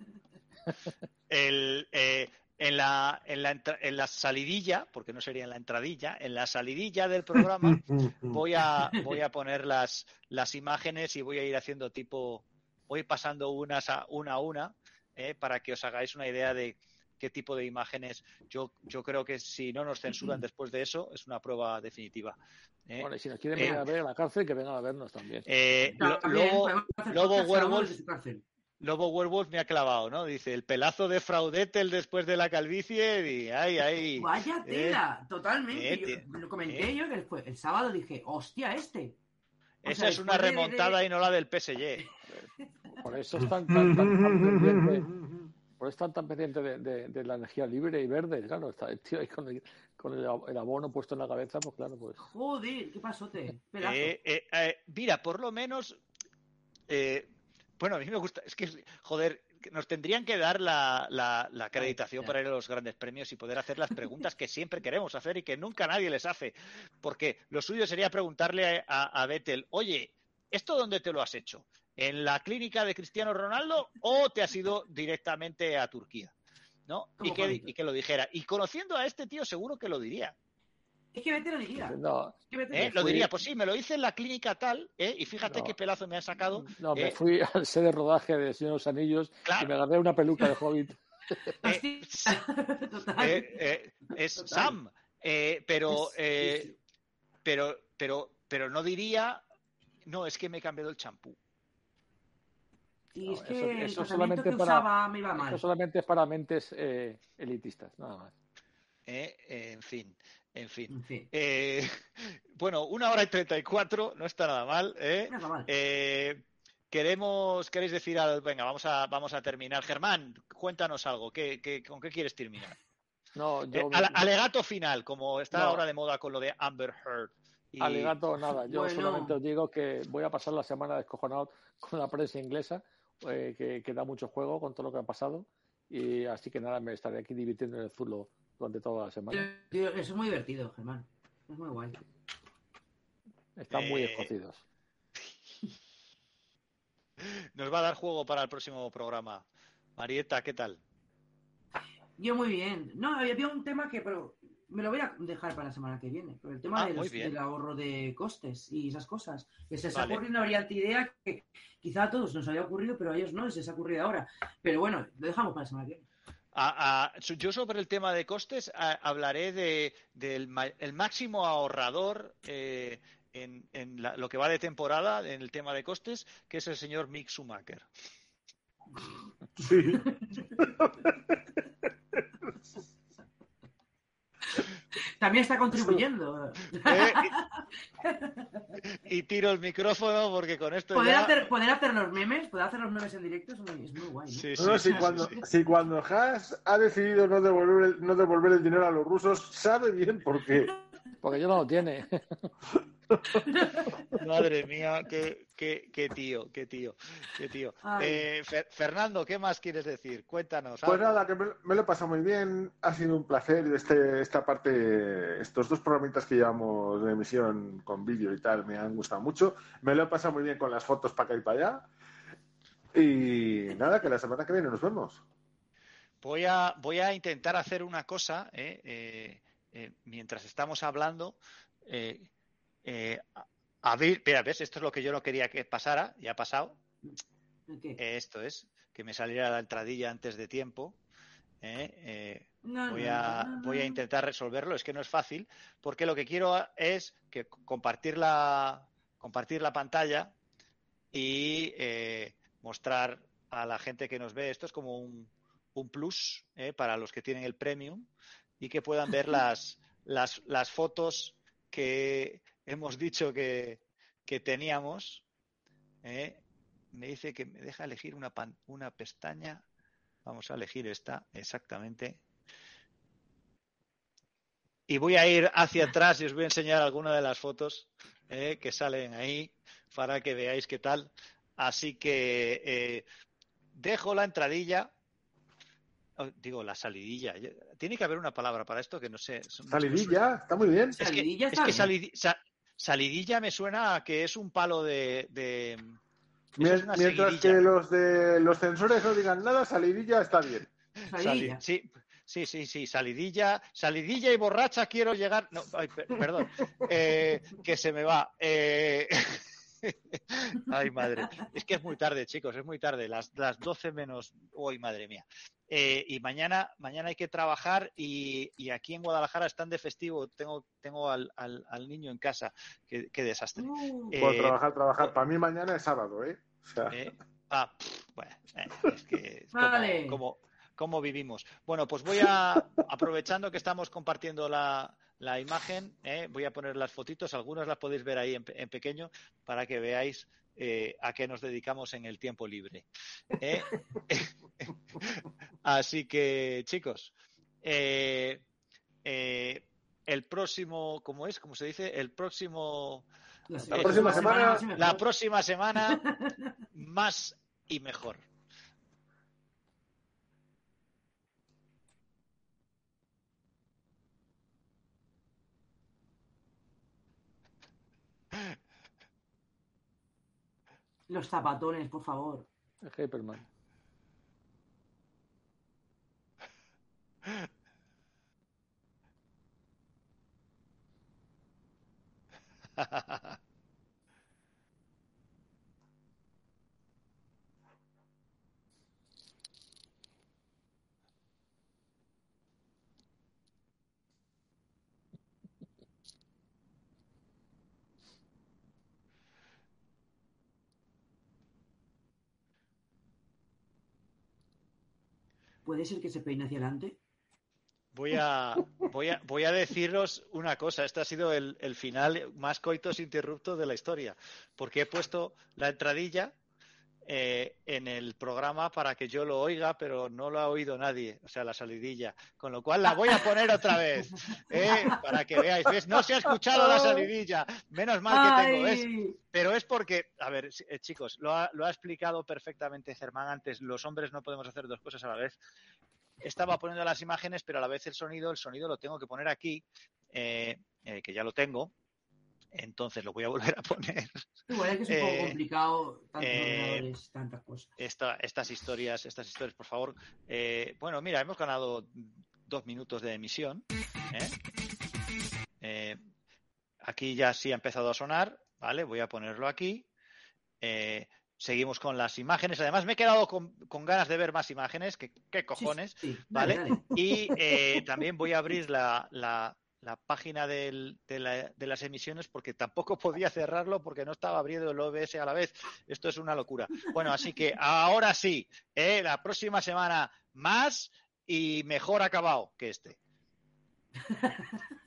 el, eh, en la, en, la, en la salidilla, porque no sería en la entradilla, en la salidilla del programa voy a, voy a poner las, las imágenes y voy a ir haciendo tipo, voy pasando unas a una a una eh, para que os hagáis una idea de qué tipo de imágenes. Yo, yo creo que si no nos censuran después de eso, es una prueba definitiva. ¿eh? Bueno, y si nos quieren venir a ver a la cárcel, que vengan a vernos también. Eh, no, Lobo, Lobo Werewolf. Werewolf Lobo Werewolf me ha clavado, ¿no? Dice, el pelazo de Fraudetel después de la calvicie y ay, ay. Vaya tela, eh, totalmente. Eh, yo, lo comenté eh. yo que fue el sábado dije, hostia, este. O Esa sea, es una remontada de, de... y no la del PSG. Por eso están tan, tan, tan pendientes, por eso están tan pendientes de, de, de, la energía libre y verde, claro, está el tío ahí con el, con el, el abono puesto en la cabeza, pues claro, pues. Joder, ¿qué pasote? Eh, mira, por lo menos eh, bueno, a mí me gusta, es que, joder, nos tendrían que dar la, la, la acreditación para ir a los grandes premios y poder hacer las preguntas que siempre queremos hacer y que nunca nadie les hace. Porque lo suyo sería preguntarle a, a Vettel, oye, ¿esto dónde te lo has hecho? ¿En la clínica de Cristiano Ronaldo o te has ido directamente a Turquía? ¿No? Y que, y que lo dijera. Y conociendo a este tío, seguro que lo diría. Es que Vettel lo diría. No, es que Vettel ¿Eh? Lo diría, pues sí, me lo hice en la clínica tal, ¿eh? y fíjate no. qué pelazo me ha sacado. No, ¿eh? me fui al set de rodaje de Señor de los Anillos claro. y me agarré una peluca de Hobbit. Eh, eh, es Total. Sam, pero, pero, pero, pero no diría, no, es que me he cambiado el champú. Y es que eso, eso solamente que para, usaba me iba mal. Eso solamente es para mentes elitistas, nada más. en fin. En fin. En fin. Eh, bueno, una hora y treinta y cuatro, no está nada mal. ¿eh? Nada mal. Eh, queremos, queréis decir al, venga, vamos a, vamos a terminar. Germán, cuéntanos algo. ¿Qué, qué, ¿Con qué quieres terminar? No, Eh, yo. ale- alegato final, como está No. ahora de moda con lo de Amber Heard. Y- Alegato, nada. Yo Bueno. solamente os digo que voy a pasar la semana descojonado con la prensa inglesa, eh, que, que da mucho juego con todo lo que ha pasado. Y así que nada, me estaré aquí divirtiendo en el zulo durante toda la semana. Tío, eso es muy divertido, Germán. Es muy guay. Están muy Eh, escocidos. Nos va a dar juego para el próximo programa. Marieta, ¿qué tal? Yo muy bien. No, había un tema que, pero me lo voy a dejar para la semana que viene. Pero el tema Ah, de los- del ahorro de costes y esas cosas. Que se está Vale. ocurriendo una brillante idea que quizá a todos nos había ocurrido, pero a ellos no, se les ha ocurrido ahora. Pero bueno, lo dejamos para la semana que viene. A- a- yo sobre el tema de costes hablaré de, del ma- el máximo ahorrador eh, en, en la- lo que va de temporada en el tema de costes, que es el señor Mick Schumacher. Sí. También está contribuyendo. Eh, y, tiro el micrófono porque con esto Poder ya... hacer, poder hacer los memes, poder hacer los memes en directo es muy, es muy guay. ¿no? Sí, no, sí, si, sí, cuando, sí, sí. si cuando Haas ha decidido no devolver, el, no devolver el dinero a los rusos, sabe bien por qué. Porque yo no lo tiene. Madre mía, qué, qué, qué tío, qué tío, qué tío. Eh, Fer- Fernando, ¿qué más quieres decir? Cuéntanos. Pues algo. nada, que me, me lo he pasado muy bien. Ha sido un placer este, esta parte, estos dos programitas que llevamos de emisión con vídeo y tal, me han gustado mucho. Me lo he pasado muy bien con las fotos para acá y para allá. Y nada, que la semana que viene nos vemos. Voy a, voy a intentar hacer una cosa eh, eh, eh, mientras estamos hablando. eh, eh, a- a ver, mira, ves, esto es lo que yo no quería que pasara, ya ha pasado. Esto es, que me saliera la entradilla antes de tiempo. No, voy a, no, no, voy a intentar resolverlo, es que no es fácil, porque lo que quiero es que compartir la, compartir la pantalla y mostrar a la gente que nos ve. Esto es como un, un plus para los que tienen el premium y que puedan ver las, las, las fotos que hemos dicho que, que teníamos. eh. Me dice que me deja elegir una, una pestaña. Vamos a elegir esta, exactamente. Y voy a ir hacia atrás y os voy a enseñar algunas de las fotos eh, que salen ahí para que veáis qué tal. Así que eh, dejo la entradilla. Oh, digo, la salidilla. Tiene que haber una palabra para esto que no sé. Salidilla, está muy bien. Es que, Salidilla es está que bien. salidi- sa- salidilla me suena a que es un palo de. de- eso Mien- es una Mientras que los de los censores no digan nada, salidilla está bien. Salidilla. Sali- sí, sí, sí, sí, salidilla, salidilla y borracha quiero llegar. No, ay, perdón, eh, que se me va. Eh, Ay, madre. Es que es muy tarde, chicos, es muy tarde. Las, las 12 menos. Uy, madre mía. Eh, y mañana, mañana hay que trabajar y, y aquí en Guadalajara están de festivo. Tengo, tengo al, al, al niño en casa. Qué, qué desastre. Uh, Eh, Por trabajar, trabajar. Para mí mañana es sábado, ¿eh? O sea, Eh, ah, pff, bueno, eh, es que como, Vale. como- como vivimos. Bueno, pues voy a, aprovechando que estamos compartiendo la, la imagen, eh, voy a poner las fotitos, algunas las podéis ver ahí en, pe- en pequeño para que veáis eh, a qué nos dedicamos en el tiempo libre. eh. Así que, chicos, eh, eh, el próximo, ¿cómo es? ¿Cómo se dice? El próximo la, la próxima semana- la próxima semana más y mejor. Los zapatones, por favor. ¿Puede ser que se peine hacia adelante? Voy a, voy a, voy a deciros una cosa. Este ha sido el, el final más coitos interruptos de la historia. Porque he puesto la entradilla eh, en el programa para que yo lo oiga, pero no lo ha oído nadie, o sea, la salidilla. Con lo cual la voy a poner otra vez, ¿eh? para que veáis. ¿Ves? No se ha escuchado la salidilla, menos mal que tengo. ¿ves? Pero es porque, a ver, eh, chicos, lo ha, lo ha explicado perfectamente Germán antes, los hombres no podemos hacer dos cosas a la vez. Estaba poniendo las imágenes, pero a la vez el sonido, el sonido lo tengo que poner aquí, eh, eh, que ya lo tengo. Entonces lo voy a volver a poner. Igual es que es un poco Eh, complicado, tantos eh, tantas cosas. Esta, estas historias, estas historias, por favor. Eh, bueno, mira, hemos ganado dos minutos de emisión. ¿eh? Aquí ya sí ha empezado a sonar, ¿vale? Voy a ponerlo aquí. Seguimos con las imágenes. Además, me he quedado con, con ganas de ver más imágenes. ¿Qué, qué cojones? Sí, sí, dale, ¿vale? dale. Y también voy a abrir la, la- la página del- de, la- de las emisiones porque tampoco podía cerrarlo porque no estaba abriendo el OBS a la vez. Esto es una locura. Bueno, así que ahora sí, ¿eh? la próxima semana más y mejor acabado que este.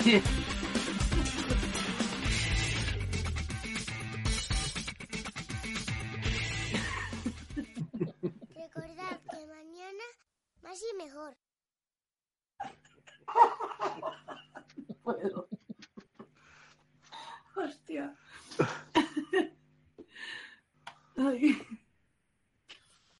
Recordad que mañana más y mejor. puedo. Hostia. Ay.